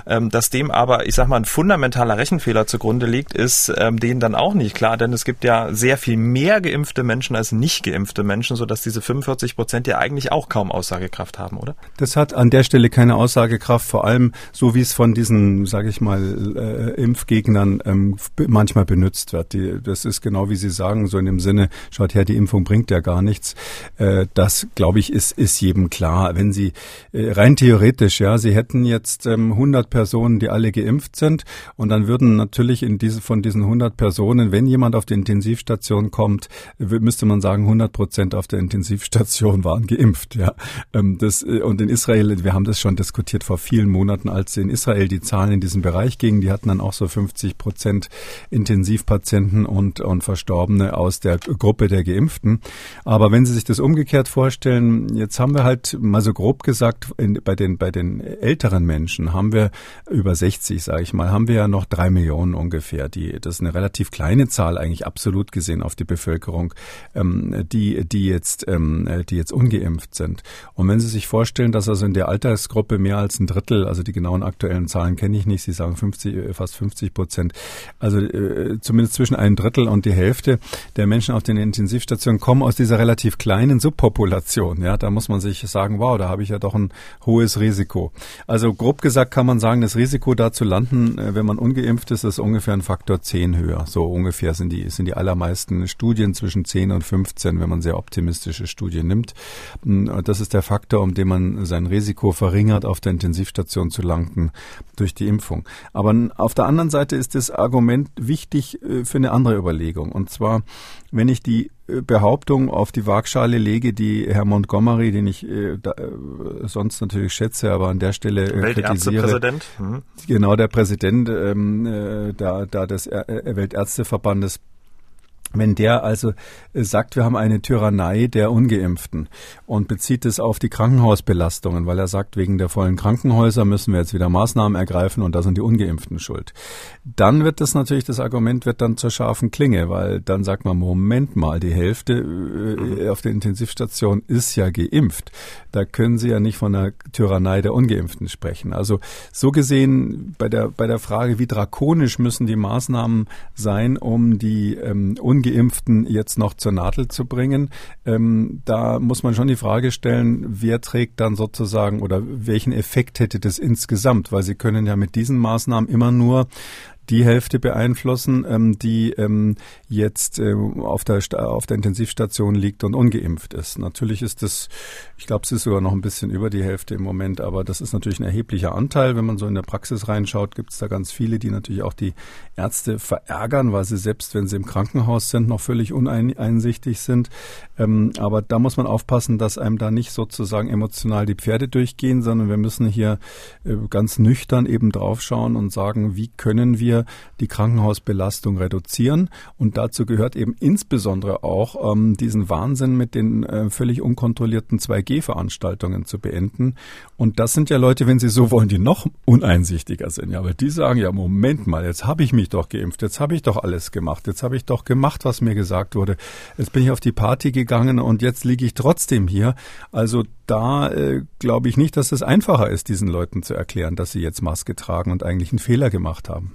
Ähm, dass dem aber, ich sag mal, ein fundamentaler Rechenfehler zugrunde liegt, ist ähm, denen dann auch nicht klar, denn es gibt ja sehr viel mehr geimpfte Menschen als nicht geimpfte Menschen, sodass diese 45 Prozent ja eigentlich auch kaum Aussagekraft haben, oder? Das hat an der Stelle keine Aussagekraft, vor allem so wie es von diesen, sage ich mal, äh, Impfgegnern ähm, manchmal benutzt wird. Die, das ist genau wie Sie sagen, so in dem Sinne, schaut her, die Impfung bringt ja gar nichts. Äh, das, glaube ich, ist, ist jedem klar. Wenn Sie äh, rein theoretisch, ja, Sie hätten jetzt ähm, 100 Personen, die alle geimpft sind und dann würden natürlich in diese, von diesen 100 Personen, wenn jemand auf die Intensivstation kommt, müsste man sagen, 100 Prozent auf der Intensivstation waren geimpft, ja. Ähm, das, äh, und in Israel, wir haben das schon diskutiert vor vielen Monaten, als in Israel die Zahlen in diesem Bereich gingen, die hatten dann auch so 50 Prozent Intensivpatienten und, und Verstorbene aus der Gruppe der Geimpften. Aber wenn Sie sich das umgekehrt vorstellen, jetzt haben wir halt mal so grob gesagt, in, bei den, bei den älteren Menschen haben wir über 60, sage ich mal, haben wir ja noch drei Millionen ungefähr. Die, das ist eine relativ kleine Zahl eigentlich absolut gesehen auf die Bevölkerung, ähm, die, die jetzt, ähm, die jetzt ungeimpft sind. Und wenn Sie sich vorstellen, dass also in der Altersgruppe mehr als ein Drittel, also die genauen aktuellen Zahlen kenne ich nicht, Sie sagen 50, fast 50 Prozent, also äh, zumindest zwischen ein Drittel und die Hälfte der Menschen auf den Intensivstationen kommen aus dieser relativ kleinen Subpopulation. Ja, da muss man sich sagen, wow, da habe ich ja doch ein hohes Risiko. Also grob gesagt kann man sagen, das Risiko da zu landen, äh, wenn man ungeimpft ist, ist ungefähr ein Faktor 10 höher. So ungefähr sind die, sind die allermeisten Studien zwischen 10 und 15, wenn man sehr optimistische Studien nimmt. Mm, das ist der Faktor, um den man sein Risiko verringert, auf der Intensivstation zu landen durch die Impfung. Aber auf der anderen Seite ist das Argument wichtig äh, für eine andere Überlegung. Und zwar, wenn ich die äh, Behauptung auf die Waagschale lege, die Herr Montgomery, den ich äh, da, äh, sonst natürlich schätze, aber an der Stelle äh, kritisiere. Mhm. Genau, der Präsident ähm, äh, da, da des Weltärzteverbandes wenn der also äh, sagt, wir haben eine Tyrannei der Ungeimpften und bezieht es auf die Krankenhausbelastungen, weil er sagt, wegen der vollen Krankenhäuser müssen wir jetzt wieder Maßnahmen ergreifen und da sind die Ungeimpften schuld. Dann wird das natürlich, das Argument wird dann zur scharfen Klinge, weil dann sagt man, Moment mal, die Hälfte äh, auf der Intensivstation ist ja geimpft. Da können Sie ja nicht von der Tyrannei der Ungeimpften sprechen. Also so gesehen bei der, bei der Frage, wie drakonisch müssen die Maßnahmen sein, um die ähm, Ungeimpften jetzt noch zur Nadel zu bringen. Ähm, da muss man schon die Frage stellen, wer trägt dann sozusagen oder welchen Effekt hätte das insgesamt? Weil Sie können ja mit diesen Maßnahmen immer nur die Hälfte beeinflussen, ähm, die ähm, jetzt äh, auf, der, auf der Intensivstation liegt und ungeimpft ist. Natürlich ist das, ich glaube, es ist sogar noch ein bisschen über die Hälfte im Moment, aber das ist natürlich ein erheblicher Anteil. Wenn man so in der Praxis reinschaut, gibt es da ganz viele, die natürlich auch die Ärzte verärgern, weil sie selbst, wenn sie im Krankenhaus sind, noch völlig uneinsichtig sind. Ähm, aber da muss man aufpassen, dass einem da nicht sozusagen emotional die Pferde durchgehen, sondern wir müssen hier äh, ganz nüchtern eben draufschauen und sagen, wie können wir die Krankenhausbelastung reduzieren. Und dazu gehört eben insbesondere auch ähm, diesen Wahnsinn mit den äh, völlig unkontrollierten 2G-Veranstaltungen zu beenden. Und das sind ja Leute, wenn Sie so wollen, die noch uneinsichtiger sind. Ja, weil die sagen ja, Moment mal, jetzt habe ich mich doch geimpft, jetzt habe ich doch alles gemacht, jetzt habe ich doch gemacht, was mir gesagt wurde. Jetzt bin ich auf die Party gegangen und jetzt liege ich trotzdem hier. Also da äh, glaube ich nicht, dass es einfacher ist, diesen Leuten zu erklären, dass sie jetzt Maske tragen und eigentlich einen Fehler gemacht haben.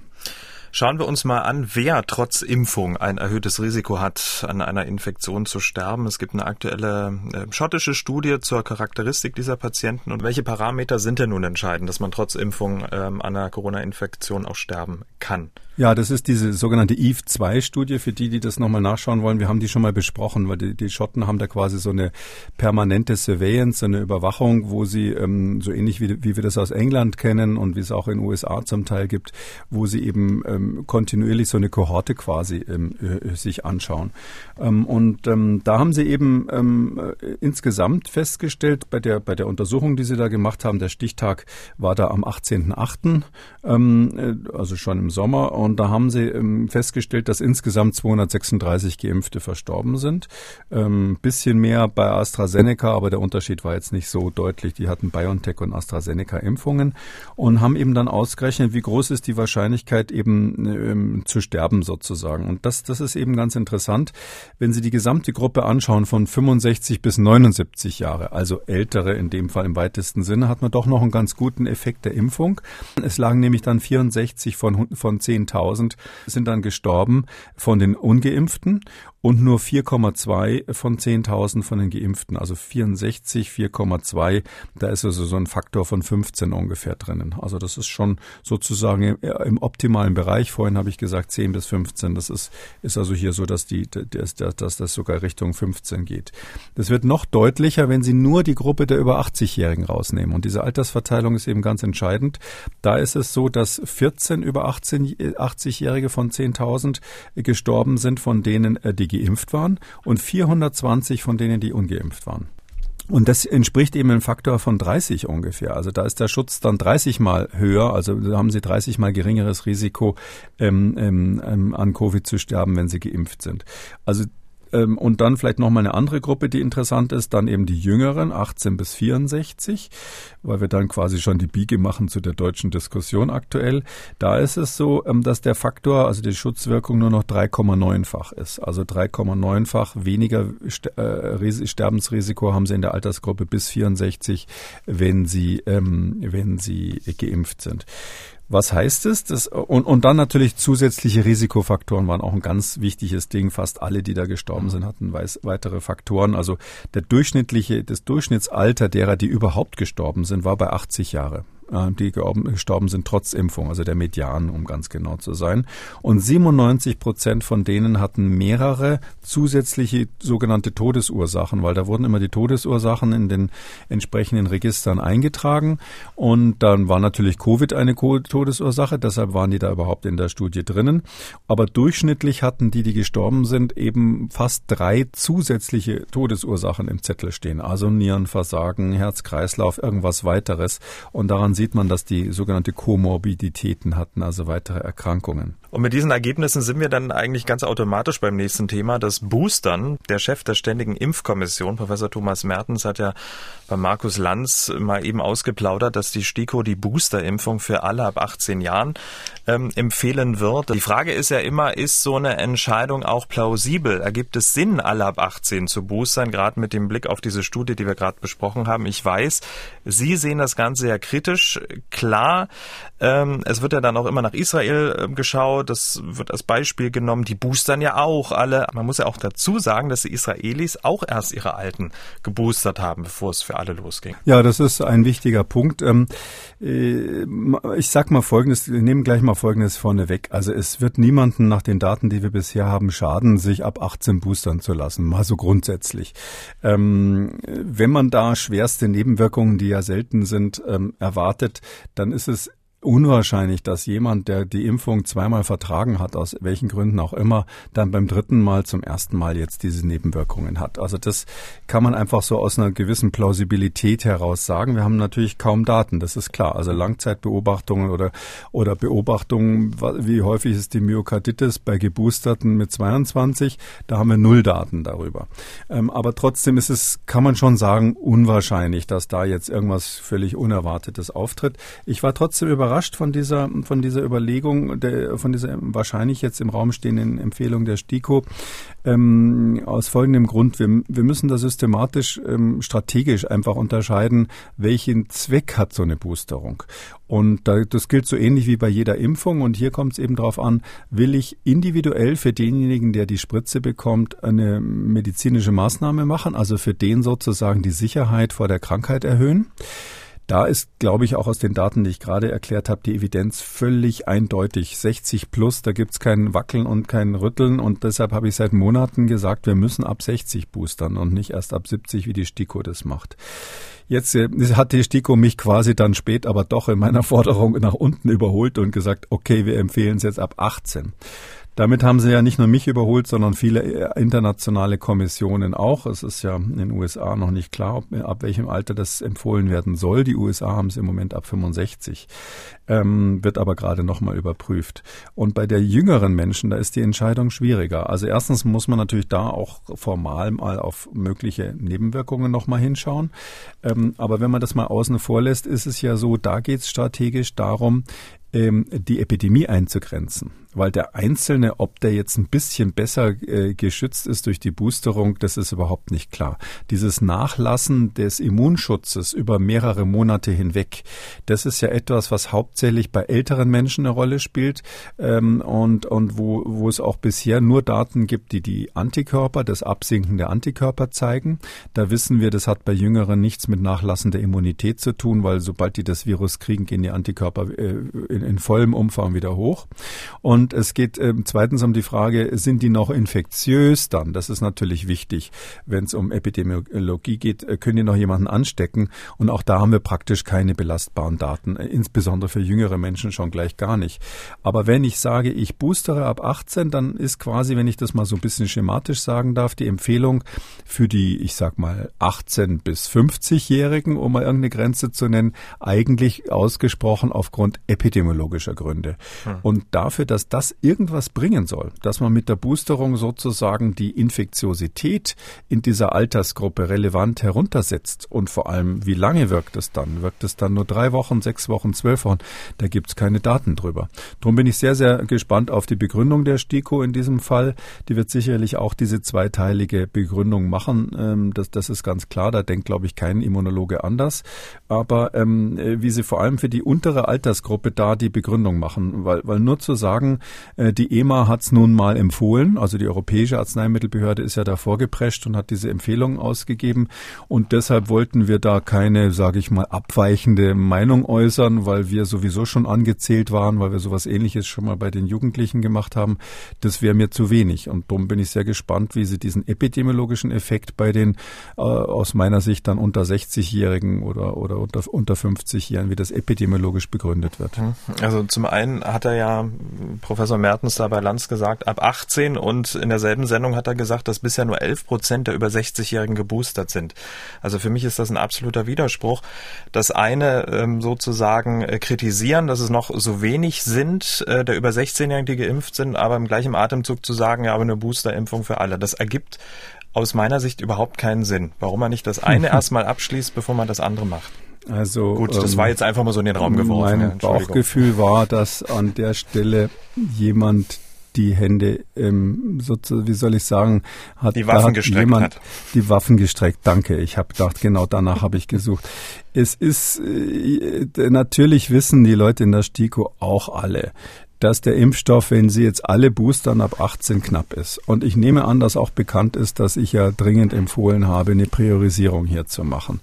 Schauen wir uns mal an, wer trotz Impfung ein erhöhtes Risiko hat, an einer Infektion zu sterben. Es gibt eine aktuelle äh, schottische Studie zur Charakteristik dieser Patienten. Und welche Parameter sind denn nun entscheidend, dass man trotz Impfung ähm, an einer Corona-Infektion auch sterben kann? Ja, das ist diese sogenannte EVE-2-Studie. Für die, die das nochmal nachschauen wollen, wir haben die schon mal besprochen, weil die, die Schotten haben da quasi so eine permanente Surveillance, eine Überwachung, wo sie ähm, so ähnlich wie, wie wir das aus England kennen und wie es auch in den USA zum Teil gibt, wo sie eben ähm, kontinuierlich so eine Kohorte quasi ähm, äh, sich anschauen. Ähm, und ähm, da haben sie eben ähm, äh, insgesamt festgestellt, bei der, bei der Untersuchung, die sie da gemacht haben, der Stichtag war da am 18.08., ähm, äh, also schon im Sommer, und da haben sie ähm, festgestellt, dass insgesamt 236 Geimpfte verstorben sind. Ähm, bisschen mehr bei AstraZeneca, aber der Unterschied war jetzt nicht so deutlich. Die hatten BioNTech und AstraZeneca Impfungen und haben eben dann ausgerechnet, wie groß ist die Wahrscheinlichkeit eben ähm, zu sterben sozusagen. Und das, das ist eben ganz interessant, wenn Sie die gesamte Gruppe anschauen von 65 bis 79 Jahre, also ältere in dem Fall im weitesten Sinne, hat man doch noch einen ganz guten Effekt der Impfung. Es lagen nämlich dann 64 von, von 10.000 sind dann gestorben von den Ungeimpften und nur 4,2 von 10.000 von den Geimpften, also 64, 4,2. Da ist also so ein Faktor von 15 ungefähr drinnen. Also das ist schon sozusagen im, optimalen Bereich. Vorhin habe ich gesagt 10 bis 15. Das ist, ist also hier so, dass, die, dass, dass das sogar Richtung 15 geht. Das wird noch deutlicher, wenn Sie nur die Gruppe der über 80-Jährigen rausnehmen. Und diese Altersverteilung ist eben ganz entscheidend. Da ist es so, dass 14 über 18, 80-Jährige von 10.000 gestorben sind, von denen äh, die geimpft waren und 420 von denen, die ungeimpft waren. Und das entspricht eben einem Faktor von 30 ungefähr. Also da ist der Schutz dann 30 mal höher. Also haben sie 30 mal geringeres Risiko, ähm, ähm, ähm, an Covid zu sterben, wenn sie geimpft sind. Also ähm, und dann vielleicht nochmal eine andere Gruppe, die interessant ist, dann eben die Jüngeren, 18 bis 64, weil wir dann quasi schon die Biege machen zu der deutschen Diskussion aktuell. Da ist es so, ähm, dass der Faktor, also die Schutzwirkung nur noch 3,9-fach ist. Also 3,9-fach weniger äh, Sterbensrisiko haben sie in der Altersgruppe bis 64, wenn sie, ähm, wenn sie geimpft sind. Was heißt es? Das, und, und dann natürlich zusätzliche Risikofaktoren waren auch ein ganz wichtiges Ding. Fast alle, die da gestorben sind, hatten weiß, weitere Faktoren. Also der durchschnittliche, das Durchschnittsalter derer, die überhaupt gestorben sind, war bei 80 Jahre. Äh, die gestorben sind trotz Impfung, also der Median, um ganz genau zu sein. Und 97 Prozent von denen hatten mehrere zusätzliche sogenannte Todesursachen, weil da wurden immer die Todesursachen in den entsprechenden Registern eingetragen. Und dann war natürlich Covid eine Todesursache, deshalb waren die da überhaupt in der Studie drinnen. Aber durchschnittlich hatten die, die gestorben sind, eben fast drei zusätzliche Todesursachen im Zettel stehen. Also Nierenversagen, Herz-Kreislauf, irgendwas weiteres. Und daran sieht sieht man, dass die sogenannte Komorbiditäten hatten, also weitere Erkrankungen. Und mit diesen Ergebnissen sind wir dann eigentlich ganz automatisch beim nächsten Thema, das Boostern. Der Chef der Ständigen Impfkommission, Professor Thomas Mertens, hat ja bei Markus Lanz mal eben ausgeplaudert, dass die STIKO die Boosterimpfung für alle ab 18 Jahren ähm, empfehlen wird. Die Frage ist ja immer, ist so eine Entscheidung auch plausibel? Ergibt es Sinn, alle ab 18 zu boostern, gerade mit dem Blick auf diese Studie, die wir gerade besprochen haben? Ich weiß, Sie sehen das Ganze ja kritisch. Klar, ähm, es wird ja dann auch immer nach Israel äh, geschaut das wird als Beispiel genommen. Die boostern ja auch alle. Man muss ja auch dazu sagen, dass die Israelis auch erst ihre Alten geboostert haben, bevor es für alle losging. Ja, das ist ein wichtiger Punkt. Ähm, äh, ich sag mal Folgendes, wir nehmen gleich mal Folgendes vorneweg. Also es wird niemanden nach den Daten, die wir bisher haben, schaden, sich ab 18 boostern zu lassen. Mal so grundsätzlich. Ähm, wenn man da schwerste Nebenwirkungen, die ja selten sind, ähm, erwartet, dann ist es unwahrscheinlich, dass jemand, der die Impfung zweimal vertragen hat, aus welchen Gründen auch immer, dann beim dritten Mal zum ersten Mal jetzt diese Nebenwirkungen hat. Also das kann man einfach so aus einer gewissen Plausibilität heraus sagen. Wir haben natürlich kaum Daten, das ist klar. Also Langzeitbeobachtungen oder, oder Beobachtungen, wie häufig ist die Myokarditis bei Geboosterten mit 22, da haben wir null Daten darüber. Ähm, aber trotzdem ist es, kann man schon sagen, unwahrscheinlich, dass da jetzt irgendwas völlig Unerwartetes auftritt. Ich war trotzdem überrascht, überrascht von dieser, von dieser Überlegung, der, von dieser wahrscheinlich jetzt im Raum stehenden Empfehlung der STIKO. Ähm, aus folgendem Grund. Wir, wir müssen da systematisch, ähm, strategisch einfach unterscheiden, welchen Zweck hat so eine Boosterung. Und da, das gilt so ähnlich wie bei jeder Impfung. Und hier kommt es eben darauf an, will ich individuell für denjenigen, der die Spritze bekommt, eine medizinische Maßnahme machen, also für den sozusagen die Sicherheit vor der Krankheit erhöhen da ist, glaube ich, auch aus den Daten, die ich gerade erklärt habe, die Evidenz völlig eindeutig. 60 plus, da gibt's kein Wackeln und kein Rütteln und deshalb habe ich seit Monaten gesagt, wir müssen ab 60 boostern und nicht erst ab 70, wie die STIKO das macht. Jetzt äh, hat die STIKO mich quasi dann spät, aber doch in meiner (laughs) Forderung nach unten überholt und gesagt, okay, wir empfehlen es jetzt ab 18. Damit haben sie ja nicht nur mich überholt, sondern viele äh, internationale Kommissionen auch. Es ist ja in den USA noch nicht klar, ob, ab welchem Alter das empfohlen werden soll. Die USA haben es im Moment ab 65, ähm, wird aber gerade nochmal überprüft. Und bei der jüngeren Menschen, da ist die Entscheidung schwieriger. Also erstens muss man natürlich da auch formal mal auf mögliche Nebenwirkungen nochmal hinschauen. Ähm, aber wenn man das mal außen vor lässt, ist es ja so, da geht es strategisch darum, ähm, die Epidemie einzugrenzen weil der Einzelne, ob der jetzt ein bisschen besser äh, geschützt ist durch die Boosterung, das ist überhaupt nicht klar. Dieses Nachlassen des Immunschutzes über mehrere Monate hinweg, das ist ja etwas, was hauptsächlich bei älteren Menschen eine Rolle spielt ähm, und, und wo, wo es auch bisher nur Daten gibt, die die Antikörper, das Absinken der Antikörper zeigen. Da wissen wir, das hat bei Jüngeren nichts mit Nachlassen der Immunität zu tun, weil sobald die das Virus kriegen, gehen die Antikörper äh, in, in vollem Umfang wieder hoch. Und und es geht äh, zweitens um die Frage, sind die noch infektiös dann? Das ist natürlich wichtig. Wenn es um Epidemiologie geht, äh, können die noch jemanden anstecken? Und auch da haben wir praktisch keine belastbaren Daten, äh, insbesondere für jüngere Menschen schon gleich gar nicht. Aber wenn ich sage, ich boostere ab 18, dann ist quasi, wenn ich das mal so ein bisschen schematisch sagen darf, die Empfehlung für die, ich sag mal, 18 bis 50-Jährigen, um mal irgendeine Grenze zu nennen, eigentlich ausgesprochen aufgrund epidemiologischer Gründe. Hm. Und dafür, dass das irgendwas bringen soll, dass man mit der Boosterung sozusagen die Infektiosität in dieser Altersgruppe relevant heruntersetzt und vor allem, wie lange wirkt es dann? Wirkt es dann nur drei Wochen, sechs Wochen, zwölf Wochen? Da gibt es keine Daten drüber. Darum bin ich sehr, sehr gespannt auf die Begründung der STIKO in diesem Fall. Die wird sicherlich auch diese zweiteilige Begründung machen. Ähm, das, das ist ganz klar. Da denkt, glaube ich, kein Immunologe anders. Aber ähm, wie sie vor allem für die untere Altersgruppe da die Begründung machen, weil, weil nur zu sagen, äh, die EMA hat es nun mal empfohlen, also die Europäische Arzneimittelbehörde ist ja da vorgeprescht und hat diese Empfehlung ausgegeben. Und deshalb wollten wir da keine, sage ich mal, abweichende Meinung äußern, weil wir sowieso schon angezählt waren, weil wir sowas ähnliches schon mal bei den Jugendlichen gemacht haben. Das wäre mir zu wenig. Und darum bin ich sehr gespannt, wie sie diesen epidemiologischen Effekt bei den äh, aus meiner Sicht dann unter 60-Jährigen oder, oder unter, unter 50-Jährigen, wie das epidemiologisch begründet wird. Also zum einen hat er ja Professor Mertens da bei Lanz gesagt, ab 18 und in derselben Sendung hat er gesagt, dass bisher nur 11 Prozent der über 60-Jährigen geboostert sind. Also für mich ist das ein absoluter Widerspruch. Das eine ähm, sozusagen äh, kritisieren, dass es noch so wenig sind äh, der über 16-Jährigen, die geimpft sind, aber im gleichen Atemzug zu sagen, ja, aber eine Boosterimpfung für alle. Das ergibt aus meiner Sicht überhaupt keinen Sinn. Warum man nicht das eine (laughs) erstmal abschließt, bevor man das andere macht. Also gut, das ähm, war jetzt einfach mal so in den Raum geworfen. Mein Bauchgefühl war, dass an der Stelle jemand die Hände, ähm, sozusagen, wie soll ich sagen, hat die Waffen hat jemand hat. die Waffen gestreckt. Danke, ich habe gedacht, genau danach habe ich gesucht. Es ist äh, natürlich wissen die Leute in der STIKO auch alle, dass der Impfstoff, wenn Sie jetzt alle boostern, ab 18 knapp ist. Und ich nehme an, dass auch bekannt ist, dass ich ja dringend empfohlen habe, eine Priorisierung hier zu machen.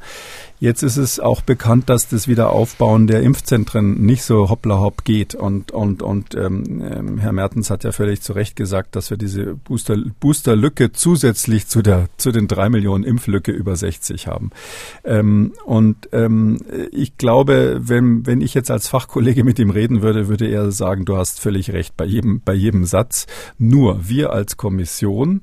Jetzt ist es auch bekannt, dass das Wiederaufbauen der Impfzentren nicht so hoppla hopp geht. Und, und, und ähm, ähm, Herr Mertens hat ja völlig zu Recht gesagt, dass wir diese Booster, Boosterlücke zusätzlich zu, der, zu den drei Millionen Impflücke über 60 haben. Ähm, und ähm, ich glaube, wenn, wenn ich jetzt als Fachkollege mit ihm reden würde, würde er sagen, du hast völlig recht bei jedem, bei jedem Satz. Nur wir als Kommission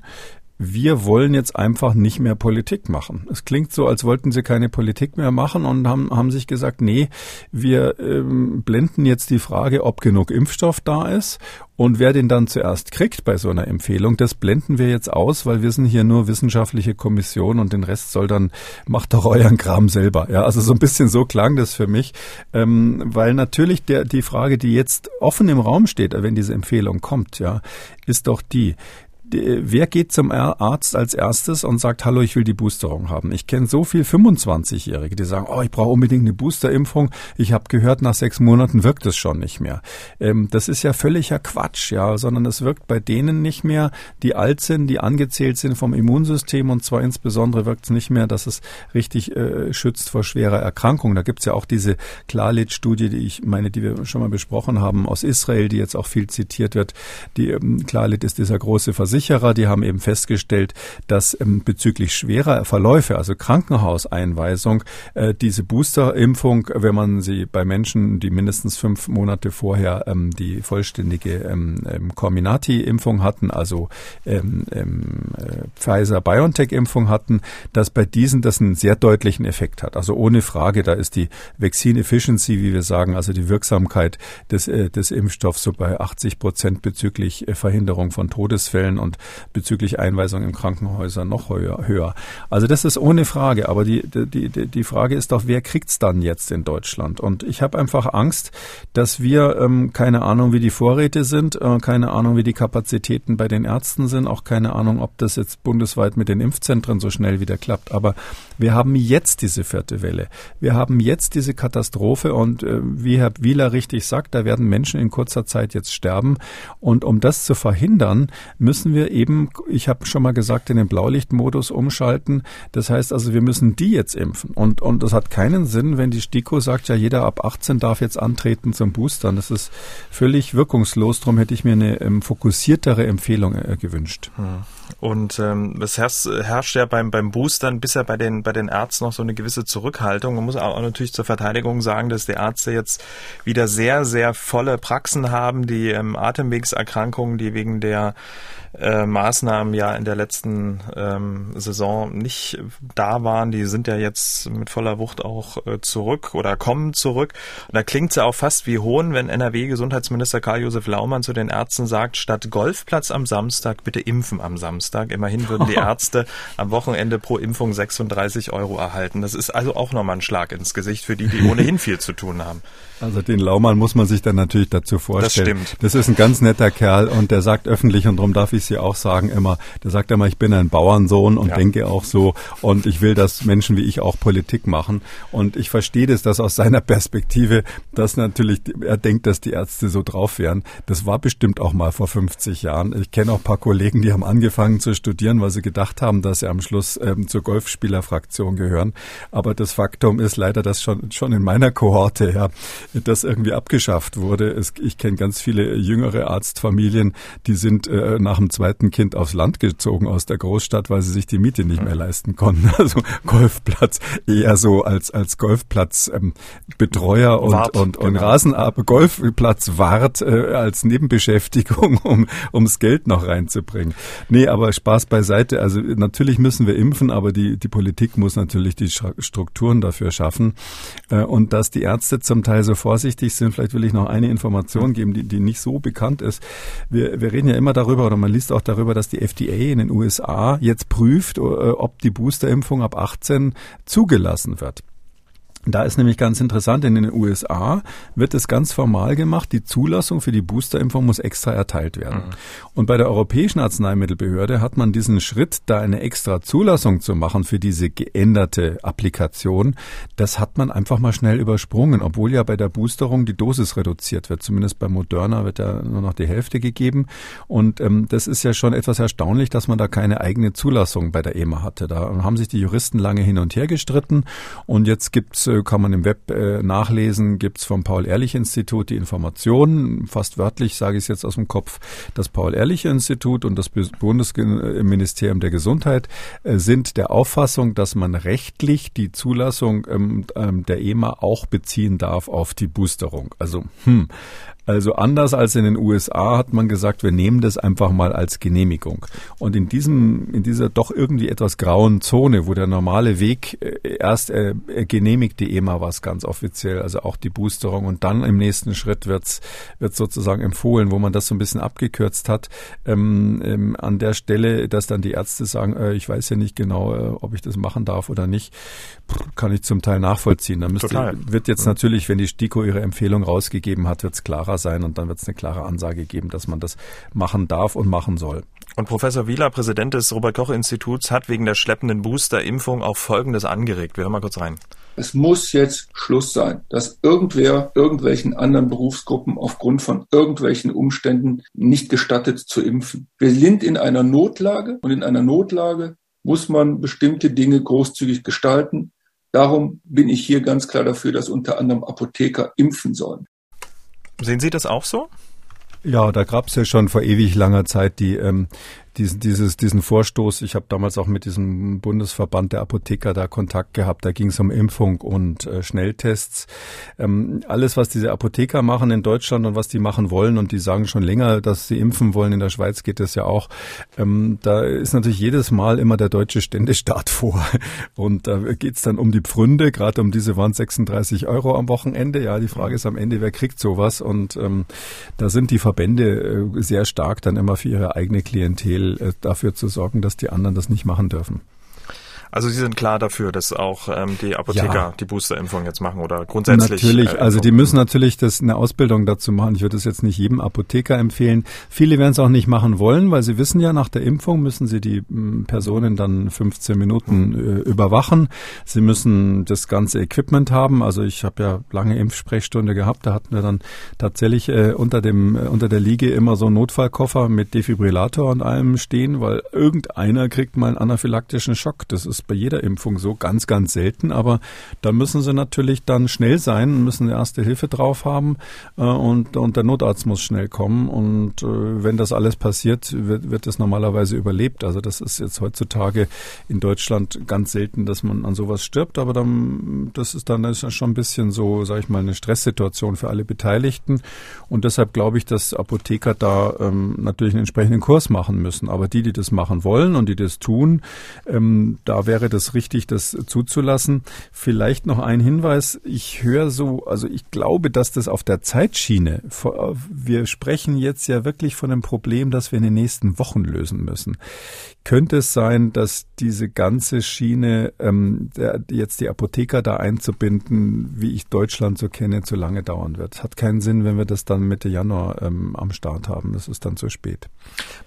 wir wollen jetzt einfach nicht mehr Politik machen. Es klingt so, als wollten sie keine Politik mehr machen und haben, haben sich gesagt, nee, wir ähm, blenden jetzt die Frage, ob genug Impfstoff da ist und wer den dann zuerst kriegt bei so einer Empfehlung, das blenden wir jetzt aus, weil wir sind hier nur wissenschaftliche Kommission und den Rest soll dann, macht doch euren Kram selber. Ja, also so ein bisschen so klang das für mich, ähm, weil natürlich der, die Frage, die jetzt offen im Raum steht, wenn diese Empfehlung kommt, ja, ist doch die, wer geht zum Arzt als erstes und sagt, hallo, ich will die Boosterung haben? Ich kenne so viel 25-Jährige, die sagen, oh, ich brauche unbedingt eine Boosterimpfung. Ich habe gehört, nach sechs Monaten wirkt es schon nicht mehr. Ähm, das ist ja völliger Quatsch, ja, sondern es wirkt bei denen nicht mehr, die alt sind, die angezählt sind vom Immunsystem und zwar insbesondere wirkt es nicht mehr, dass es richtig äh, schützt vor schwerer Erkrankung. Da gibt's ja auch diese Klarlit-Studie, die ich meine, die wir schon mal besprochen haben, aus Israel, die jetzt auch viel zitiert wird. Die ähm, Klarlit ist dieser große Versicherer, die haben eben festgestellt, dass ähm, bezüglich schwerer Verläufe, also Krankenhauseinweisung, äh, diese Boosterimpfung, wenn man sie bei Menschen, die mindestens fünf Monate vorher ähm, die vollständige ähm, ähm, Comirnaty-Impfung hatten, also ähm, ähm, äh, Pfizer-BioNTech-Impfung hatten, dass bei diesen das einen sehr deutlichen Effekt hat. Also ohne Frage, da ist die Vaccine Efficiency, wie wir sagen, also die Wirksamkeit des, äh, des Impfstoffs so bei 80 Prozent bezüglich äh, Verhinderung von Todesfällen und bezüglich Einweisung in Krankenhäusern noch höher. höher. Also das ist ohne Frage. Aber die, die, die, die Frage ist doch, wer kriegt's dann jetzt in Deutschland? Und ich habe einfach Angst, dass wir ähm, keine Ahnung, wie die Vorräte sind, äh, keine Ahnung, wie die Kapazitäten bei den Ärzten sind, auch keine Ahnung, ob das jetzt bundesweit mit den Impfzentren so schnell wieder klappt. Aber wir haben jetzt diese vierte Welle. Wir haben jetzt diese Katastrophe und äh, wie Herr Wieler richtig sagt, da werden Menschen in kurzer Zeit jetzt sterben. Und um das zu verhindern, müssen wir eben, ich habe schon mal gesagt, in den Blaulichtmodus umschalten. Das heißt also, wir müssen die jetzt impfen. Und, und das hat keinen Sinn, wenn die STIKO sagt, ja, jeder ab 18 darf jetzt antreten zum Boostern. Das ist völlig wirkungslos. Darum hätte ich mir eine ähm, fokussiertere Empfehlung äh, gewünscht. Hm. Und ähm, es herrscht, herrscht ja beim, beim Boostern bisher bei den, bei den Ärzten noch so eine gewisse Zurückhaltung. Man muss auch natürlich zur Verteidigung sagen, dass die Ärzte jetzt wieder sehr, sehr volle Praxen haben, die ähm, Atemwegserkrankungen, die wegen der äh, Maßnahmen ja in der letzten ähm, Saison nicht da waren, die sind ja jetzt mit voller Wucht auch äh, zurück oder kommen zurück. Und da klingt es ja auch fast wie Hohn, wenn NRW-Gesundheitsminister Karl-Josef Laumann zu den Ärzten sagt, statt Golfplatz am Samstag bitte impfen am Samstag. Immerhin würden die (laughs) Ärzte am Wochenende pro Impfung 36 Euro erhalten. Das ist also auch nochmal ein Schlag ins Gesicht für die, die (laughs) ohnehin viel zu tun haben. Also den Laumann muss man sich dann natürlich dazu vorstellen. Das stimmt. Das ist ein ganz netter Kerl und der sagt öffentlich, und darum darf ich hier auch sagen, immer, der sagt immer, ich bin ein Bauernsohn und ja. denke auch so und ich will, dass Menschen wie ich auch Politik machen. Und ich verstehe das, dass aus seiner Perspektive, dass natürlich, er denkt, dass die Ärzte so drauf wären. Das war bestimmt auch mal vor 50 Jahren. Ich kenne auch paar Kollegen, die haben angefangen zu studieren, weil sie gedacht haben, dass sie am Schluss ähm, zur Golfspielerfraktion gehören. Aber das Faktum ist leider, dass schon, schon in meiner Kohorte, ja, das irgendwie abgeschafft wurde. Es, ich kenne ganz viele jüngere Arztfamilien, die sind äh, nach dem zweiten Kind aufs Land gezogen aus der Großstadt, weil sie sich die Miete nicht mehr leisten konnten. (laughs) Also Golfplatz eher so als als Golfplatz ähm, und und, und genau. Rasenab Golfplatz Wart äh, als Nebenbeschäftigung, (laughs) um ums Geld noch reinzubringen. Nee, aber Spaß beiseite. Also natürlich müssen wir impfen, aber die die Politik muss natürlich die Strukturen dafür schaffen äh, und dass die Ärzte zum Teil so vorsichtig sind. Vielleicht will ich noch eine Information geben, die, die nicht so bekannt ist. Wir, wir reden ja immer darüber, oder man liest auch darüber, dass die FDA in den USA jetzt prüft, äh, ob die Boosterimpfung ab 18 zugelassen wird. Da ist nämlich ganz interessant, in den USA wird es ganz formal gemacht, die Zulassung für die Boosterimpfung muss extra erteilt werden. Mhm. Und bei der Europäischen Arzneimittelbehörde hat man diesen Schritt, da eine extra Zulassung zu machen für diese geänderte Applikation, das hat man einfach mal schnell übersprungen, obwohl ja bei der Boosterung die Dosis reduziert wird. Zumindest bei Moderna wird ja nur noch die Hälfte gegeben. Und ähm, das ist ja schon etwas erstaunlich, dass man da keine eigene Zulassung bei der EMA hatte. Da haben sich die Juristen lange hin und her gestritten und jetzt gibt's äh, kann man im Web äh, nachlesen, gibt's vom Paul-Ehrlich-Institut die Informationen, fast wörtlich sage ich es jetzt aus dem Kopf, das Paul-Ehrlich-Institut und das Bundesministerium der Gesundheit äh, sind der Auffassung, dass man rechtlich die Zulassung ähm, ähm, der EMA auch beziehen darf auf die Boosterung. Also, hm, also anders als in den USA hat man gesagt, wir nehmen das einfach mal als Genehmigung. Und in diesem, in dieser doch irgendwie etwas grauen Zone, wo der normale Weg äh, erst äh, genehmigt die EMA was ganz offiziell, also auch die Boosterung und dann im nächsten Schritt wird's wird sozusagen empfohlen, wo man das so ein bisschen abgekürzt hat. Ähm, ähm, an der Stelle, dass dann die Ärzte sagen, äh, ich weiß ja nicht genau, äh, ob ich das machen darf oder nicht, kann ich zum Teil nachvollziehen. Da müsste, wird jetzt natürlich, wenn die STIKO ihre Empfehlung rausgegeben hat, wird's klarer sein und dann wird es eine klare Ansage geben, dass man das machen darf und machen soll. Und Professor Wieler, Präsident des Robert-Koch-Instituts, hat wegen der schleppenden Booster-Impfung auch Folgendes angeregt. Wir hören mal kurz rein. Es muss jetzt Schluss sein, dass irgendwer irgendwelchen anderen Berufsgruppen aufgrund von irgendwelchen Umständen nicht gestattet zu impfen. Wir sind in einer Notlage und in einer Notlage muss man bestimmte Dinge großzügig gestalten. Darum bin ich hier ganz klar dafür, dass unter anderem Apotheker impfen sollen. Sehen Sie das auch so? Ja, da gab es ja schon vor ewig langer Zeit die ähm, diesen, dieses, diesen Vorstoß. Ich habe damals auch mit diesem Bundesverband der Apotheker da Kontakt gehabt. Da ging es um Impfung und äh, Schnelltests. Ähm, alles, was diese Apotheker machen in Deutschland und was die machen wollen, und die sagen schon länger, dass sie impfen wollen. In der Schweiz geht das ja auch. Ähm, da ist natürlich jedes Mal immer der deutsche Ständestaat (laughs) vor. Und da geht's dann um die Pfründe, gerade um diese waren 36 Euro am Wochenende. Ja, die Frage ist am Ende, wer kriegt sowas? Und ähm, da sind die Verbände äh, sehr stark dann immer für ihre eigene Klientel äh, dafür zu sorgen, dass die anderen das nicht machen dürfen. Also Sie sind klar dafür, dass auch ähm, die Apotheker ja. die Boosterimpfung jetzt machen oder grundsätzlich? Natürlich, äh, also die müssen natürlich das eine Ausbildung dazu machen. Ich würde es jetzt nicht jedem Apotheker empfehlen. Viele werden es auch nicht machen wollen, weil sie wissen ja, nach der Impfung müssen sie die m, hm, Personen dann 15 Minuten äh, überwachen. Sie müssen das ganze Equipment haben. Also ich habe ja lange Impfsprechstunde gehabt. Da hatten wir dann tatsächlich äh, unter dem äh, unter der Liege immer so einen Notfallkoffer mit Defibrillator und allem stehen, weil irgendeiner kriegt mal einen anaphylaktischen Schock. Das ist ist bei jeder Impfung so, ganz, ganz selten. Aber da müssen sie natürlich dann schnell sein, müssen eine erste Hilfe drauf haben äh, und, und der Notarzt muss schnell kommen. Und äh, wenn das alles passiert, wird, wird das normalerweise überlebt. Also das ist jetzt heutzutage in Deutschland ganz selten, dass man an sowas stirbt. Aber dann, das ist dann ist schon ein bisschen so, sage ich mal, eine Stresssituation für alle Beteiligten. Und deshalb glaube ich, dass Apotheker da ähm, natürlich einen entsprechenden Kurs machen müssen. Aber die, die das machen wollen und die das tun, ähm, da wäre das richtig, das zuzulassen. Vielleicht noch ein Hinweis. Ich höre so, also ich glaube, dass das auf der Zeitschiene, wir sprechen jetzt ja wirklich von einem Problem, das wir in den nächsten Wochen lösen müssen. Könnte es sein, dass diese ganze Schiene, ähm, der, jetzt die Apotheker da einzubinden, wie ich Deutschland so kenne, zu lange dauern wird? Hat keinen Sinn, wenn wir das dann Mitte Januar ähm, am Start haben. Das ist dann zu spät.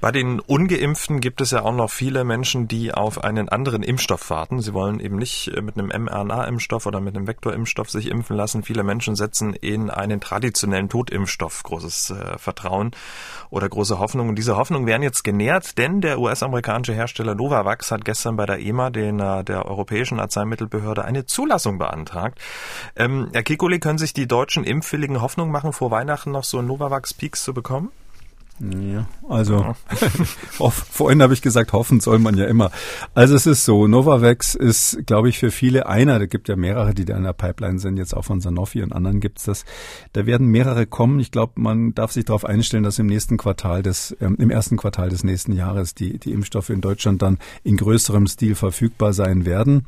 Bei den Ungeimpften gibt es ja auch noch viele Menschen, die auf einen anderen Impfstoff warten. Sie wollen eben nicht äh, mit einem mRNA-Impfstoff oder mit einem Vektorimpfstoff sich impfen lassen. Viele Menschen setzen in einen traditionellen Totimpfstoff großes äh, Vertrauen oder große Hoffnung. Und diese Hoffnung werden jetzt genährt, denn der US-amerikanische amerikanische Hersteller Novavax hat gestern bei der EMA, den, der Europäischen Arzneimittelbehörde, eine Zulassung beantragt. Ähm, Herr Kikuli, können sich die deutschen Impfwilligen Hoffnung machen, vor Weihnachten noch so einen Novavax-Peaks zu bekommen? Ja, also ja. (laughs) vorhin habe ich gesagt, hoffen soll man ja immer. Also es ist so, Novavax ist, glaube ich, für viele einer, da gibt ja mehrere, die da in der Pipeline sind, jetzt auch von Sanofi und anderen gibt's das. Da werden mehrere kommen. Ich glaube, man darf sich darauf einstellen, dass im nächsten Quartal des, ähm, im ersten Quartal des nächsten Jahres die, die Impfstoffe in Deutschland dann in größerem Stil verfügbar sein werden.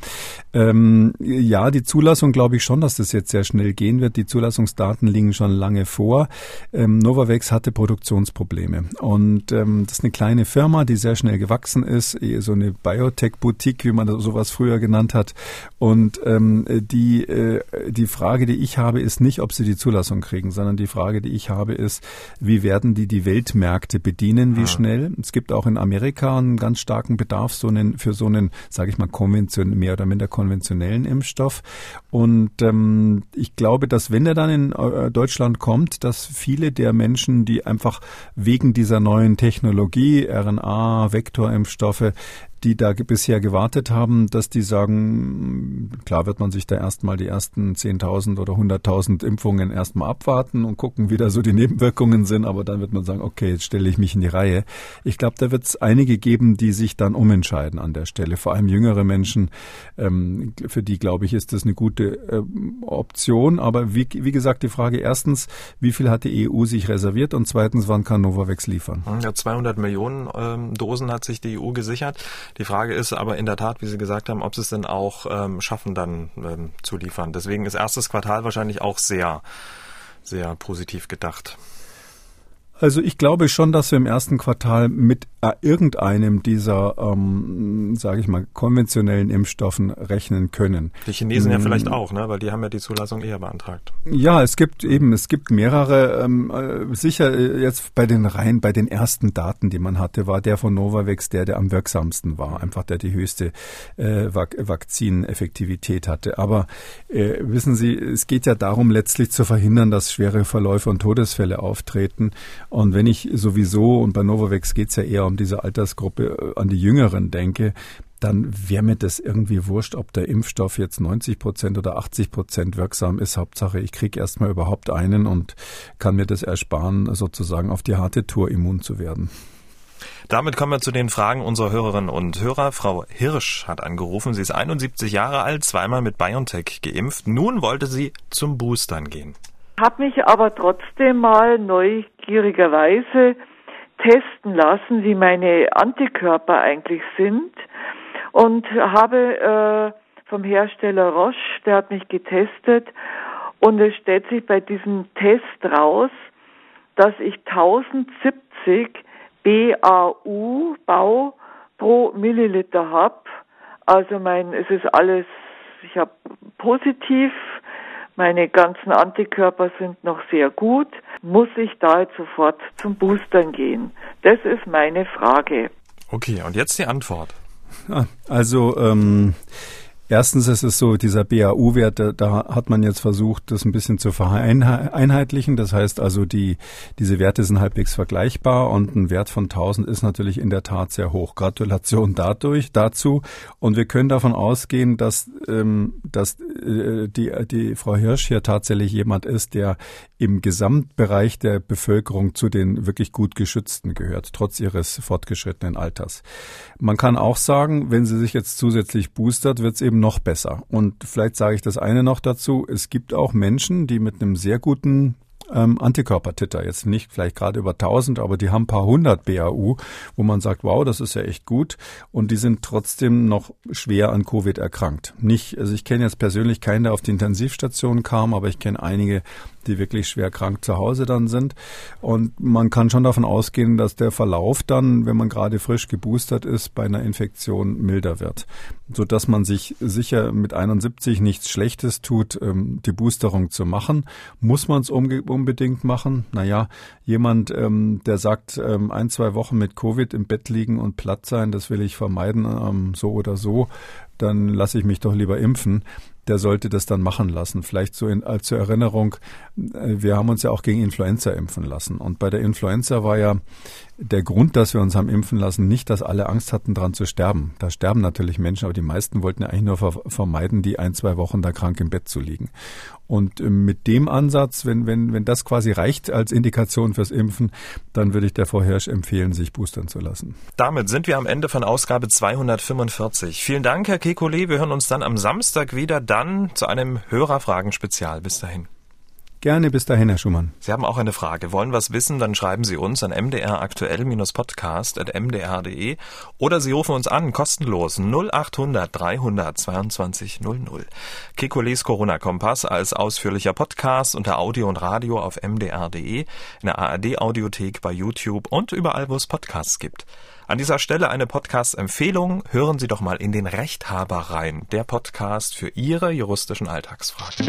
Ähm, ja, die Zulassung glaube ich schon, dass das jetzt sehr schnell gehen wird. Die Zulassungsdaten liegen schon lange vor. Ähm, Novavax hatte Produktionsprobleme. Probleme. Und ähm, das ist eine kleine Firma, die sehr schnell gewachsen ist, so eine Biotech-Boutique, wie man sowas früher genannt hat. Und ähm, die, äh, die Frage, die ich habe, ist nicht, ob sie die Zulassung kriegen, sondern die Frage, die ich habe, ist, wie werden die die Weltmärkte bedienen, wie ah. schnell? Es gibt auch in Amerika einen ganz starken Bedarf so einen, für so einen, sage ich mal, konvention mehr oder minder konventionellen Impfstoff. Und ähm, ich glaube, dass wenn er dann in äh, Deutschland kommt, dass viele der Menschen, die einfach wegen dieser neuen Technologie, RNA, Vektorimpfstoffe, die da bisher gewartet haben, dass die sagen, klar wird man sich da erstmal die ersten 10.000 oder 100.000 Impfungen erstmal abwarten und gucken, wie da so die Nebenwirkungen sind, aber dann wird man sagen, okay, jetzt stelle ich mich in die Reihe. Ich glaube, da wird es einige geben, die sich dann umentscheiden an der Stelle, vor allem jüngere Menschen, ähm, für die, glaube ich, ist das eine gute ähm, Option, aber wie, wie gesagt, die Frage erstens, wie viel hat die EU sich reserviert und zweitens, wann kann Novavax liefern? Ja, 200 Millionen ähm, Dosen hat sich die EU gesichert. Die Frage ist aber in der Tat, wie Sie gesagt haben, ob Sie es denn auch ähm, schaffen, dann ähm, zu liefern. Deswegen ist erstes Quartal wahrscheinlich auch sehr, sehr positiv gedacht. Also ich glaube schon, dass wir im ersten Quartal mit äh, irgendeinem dieser, ähm, sage ich mal, konventionellen Impfstoffen rechnen können. Die Chinesen ja mm. vielleicht auch, ne? weil die haben ja die Zulassung eher beantragt. Ja, es gibt eben, es gibt mehrere. Ähm, äh, sicher äh, jetzt bei den Reihen, bei den ersten Daten, die man hatte, war der von Novavax der, der am wirksamsten war, einfach der die höchste äh, Vakzineffektivität hatte. Aber äh, wissen Sie, es geht ja darum, letztlich zu verhindern, dass schwere Verläufe und Todesfälle auftreten. Und wenn ich sowieso, und bei Novavax geht es ja eher um diese Altersgruppe, äh, an die Jüngeren denke, dann wäre mir das irgendwie wurscht, ob der Impfstoff jetzt 90 Prozent oder 80 Prozent wirksam ist. Hauptsache, ich kriege erstmal überhaupt einen und kann mir das ersparen, sozusagen auf die harte Tour immun zu werden. Damit kommen wir zu den Fragen unserer Hörerinnen und Hörer. Frau Hirsch hat angerufen. Sie ist 71 Jahre alt, zweimal mit BioNTech geimpft. Nun wollte sie zum Boostern gehen habe mich aber trotzdem mal neugierigerweise testen lassen, wie meine Antikörper eigentlich sind und habe äh, vom Hersteller Roche, der hat mich getestet und es stellt sich bei diesem Test raus, dass ich 1070 BAU Bau pro Milliliter habe. Also mein, es ist alles, ich habe positiv meine ganzen Antikörper sind noch sehr gut, muss ich da jetzt sofort zum Boostern gehen? Das ist meine Frage. Okay, und jetzt die Antwort. Also ähm, Erstens ist es so, dieser BAU-Wert, da, hat man jetzt versucht, das ein bisschen zu vereinheitlichen. Das heißt also, die, diese Werte sind halbwegs vergleichbar und ein Wert von 1000 ist natürlich in der Tat sehr hoch. Gratulation dadurch, dazu. Und wir können davon ausgehen, dass, ähm, dass äh, die, die Frau Hirsch hier tatsächlich jemand ist, der im Gesamtbereich der Bevölkerung zu den wirklich gut geschützten gehört, trotz ihres fortgeschrittenen Alters. Man kann auch sagen, wenn sie sich jetzt zusätzlich boostert, wird es eben noch besser. Und vielleicht sage ich das eine noch dazu. Es gibt auch Menschen, die mit einem sehr guten ähm, Antikörpertitter. Jetzt nicht vielleicht gerade über 1000, aber die haben ein paar hundert BAU, wo man sagt, wow, das ist ja echt gut. Und die sind trotzdem noch schwer an Covid erkrankt. Nicht, also ich kenne jetzt persönlich keinen, der auf die Intensivstation kam, aber ich kenne einige, die wirklich schwer krank zu Hause dann sind. Und man kann schon davon ausgehen, dass der Verlauf dann, wenn man gerade frisch geboostert ist, bei einer Infektion milder wird. So dass man sich sicher mit 71 nichts Schlechtes tut, ähm, die Boosterung zu machen. Muss man es unbedingt machen? Naja, jemand, ähm, der sagt, ähm, ein, zwei Wochen mit Covid im Bett liegen und platt sein, das will ich vermeiden, so oder so, dann lasse ich mich doch lieber impfen der sollte das dann machen lassen. Vielleicht so in, äh, zur Erinnerung, äh, wir haben uns ja auch gegen Influenza impfen lassen. Und bei der Influenza war ja der Grund, dass wir uns haben impfen lassen, nicht, dass alle Angst hatten, dran zu sterben. Da sterben natürlich Menschen, aber die meisten wollten ja eigentlich nur vermeiden, die ein, zwei Wochen da krank im Bett zu liegen. Und äh, mit dem Ansatz, wenn, wenn, wenn das quasi reicht als Indikation fürs Impfen, dann würde ich der Frau Hirsch empfehlen, sich boostern zu lassen. Damit sind wir am Ende von Ausgabe 245. Vielen Dank, Herr Kekulé. Wir hören uns dann am Samstag wieder, dann zu einem Hörerfragen-Spezial. Bis dahin. Gerne bis dahin, Herr Schumann. Sie haben auch eine Frage. Wollen was wissen? Dann schreiben Sie uns an mdraktuell-podcast.mdr.de oder Sie rufen uns an, kostenlos 0800 322 00. Kekules Corona-Kompass als ausführlicher Podcast unter Audio und Radio auf mdr.de, in der ARD-Audiothek bei YouTube und überall, wo es Podcasts gibt. An dieser Stelle eine Podcast-Empfehlung. Hören Sie doch mal in den Rechthaber rein. Der Podcast für Ihre juristischen Alltagsfragen.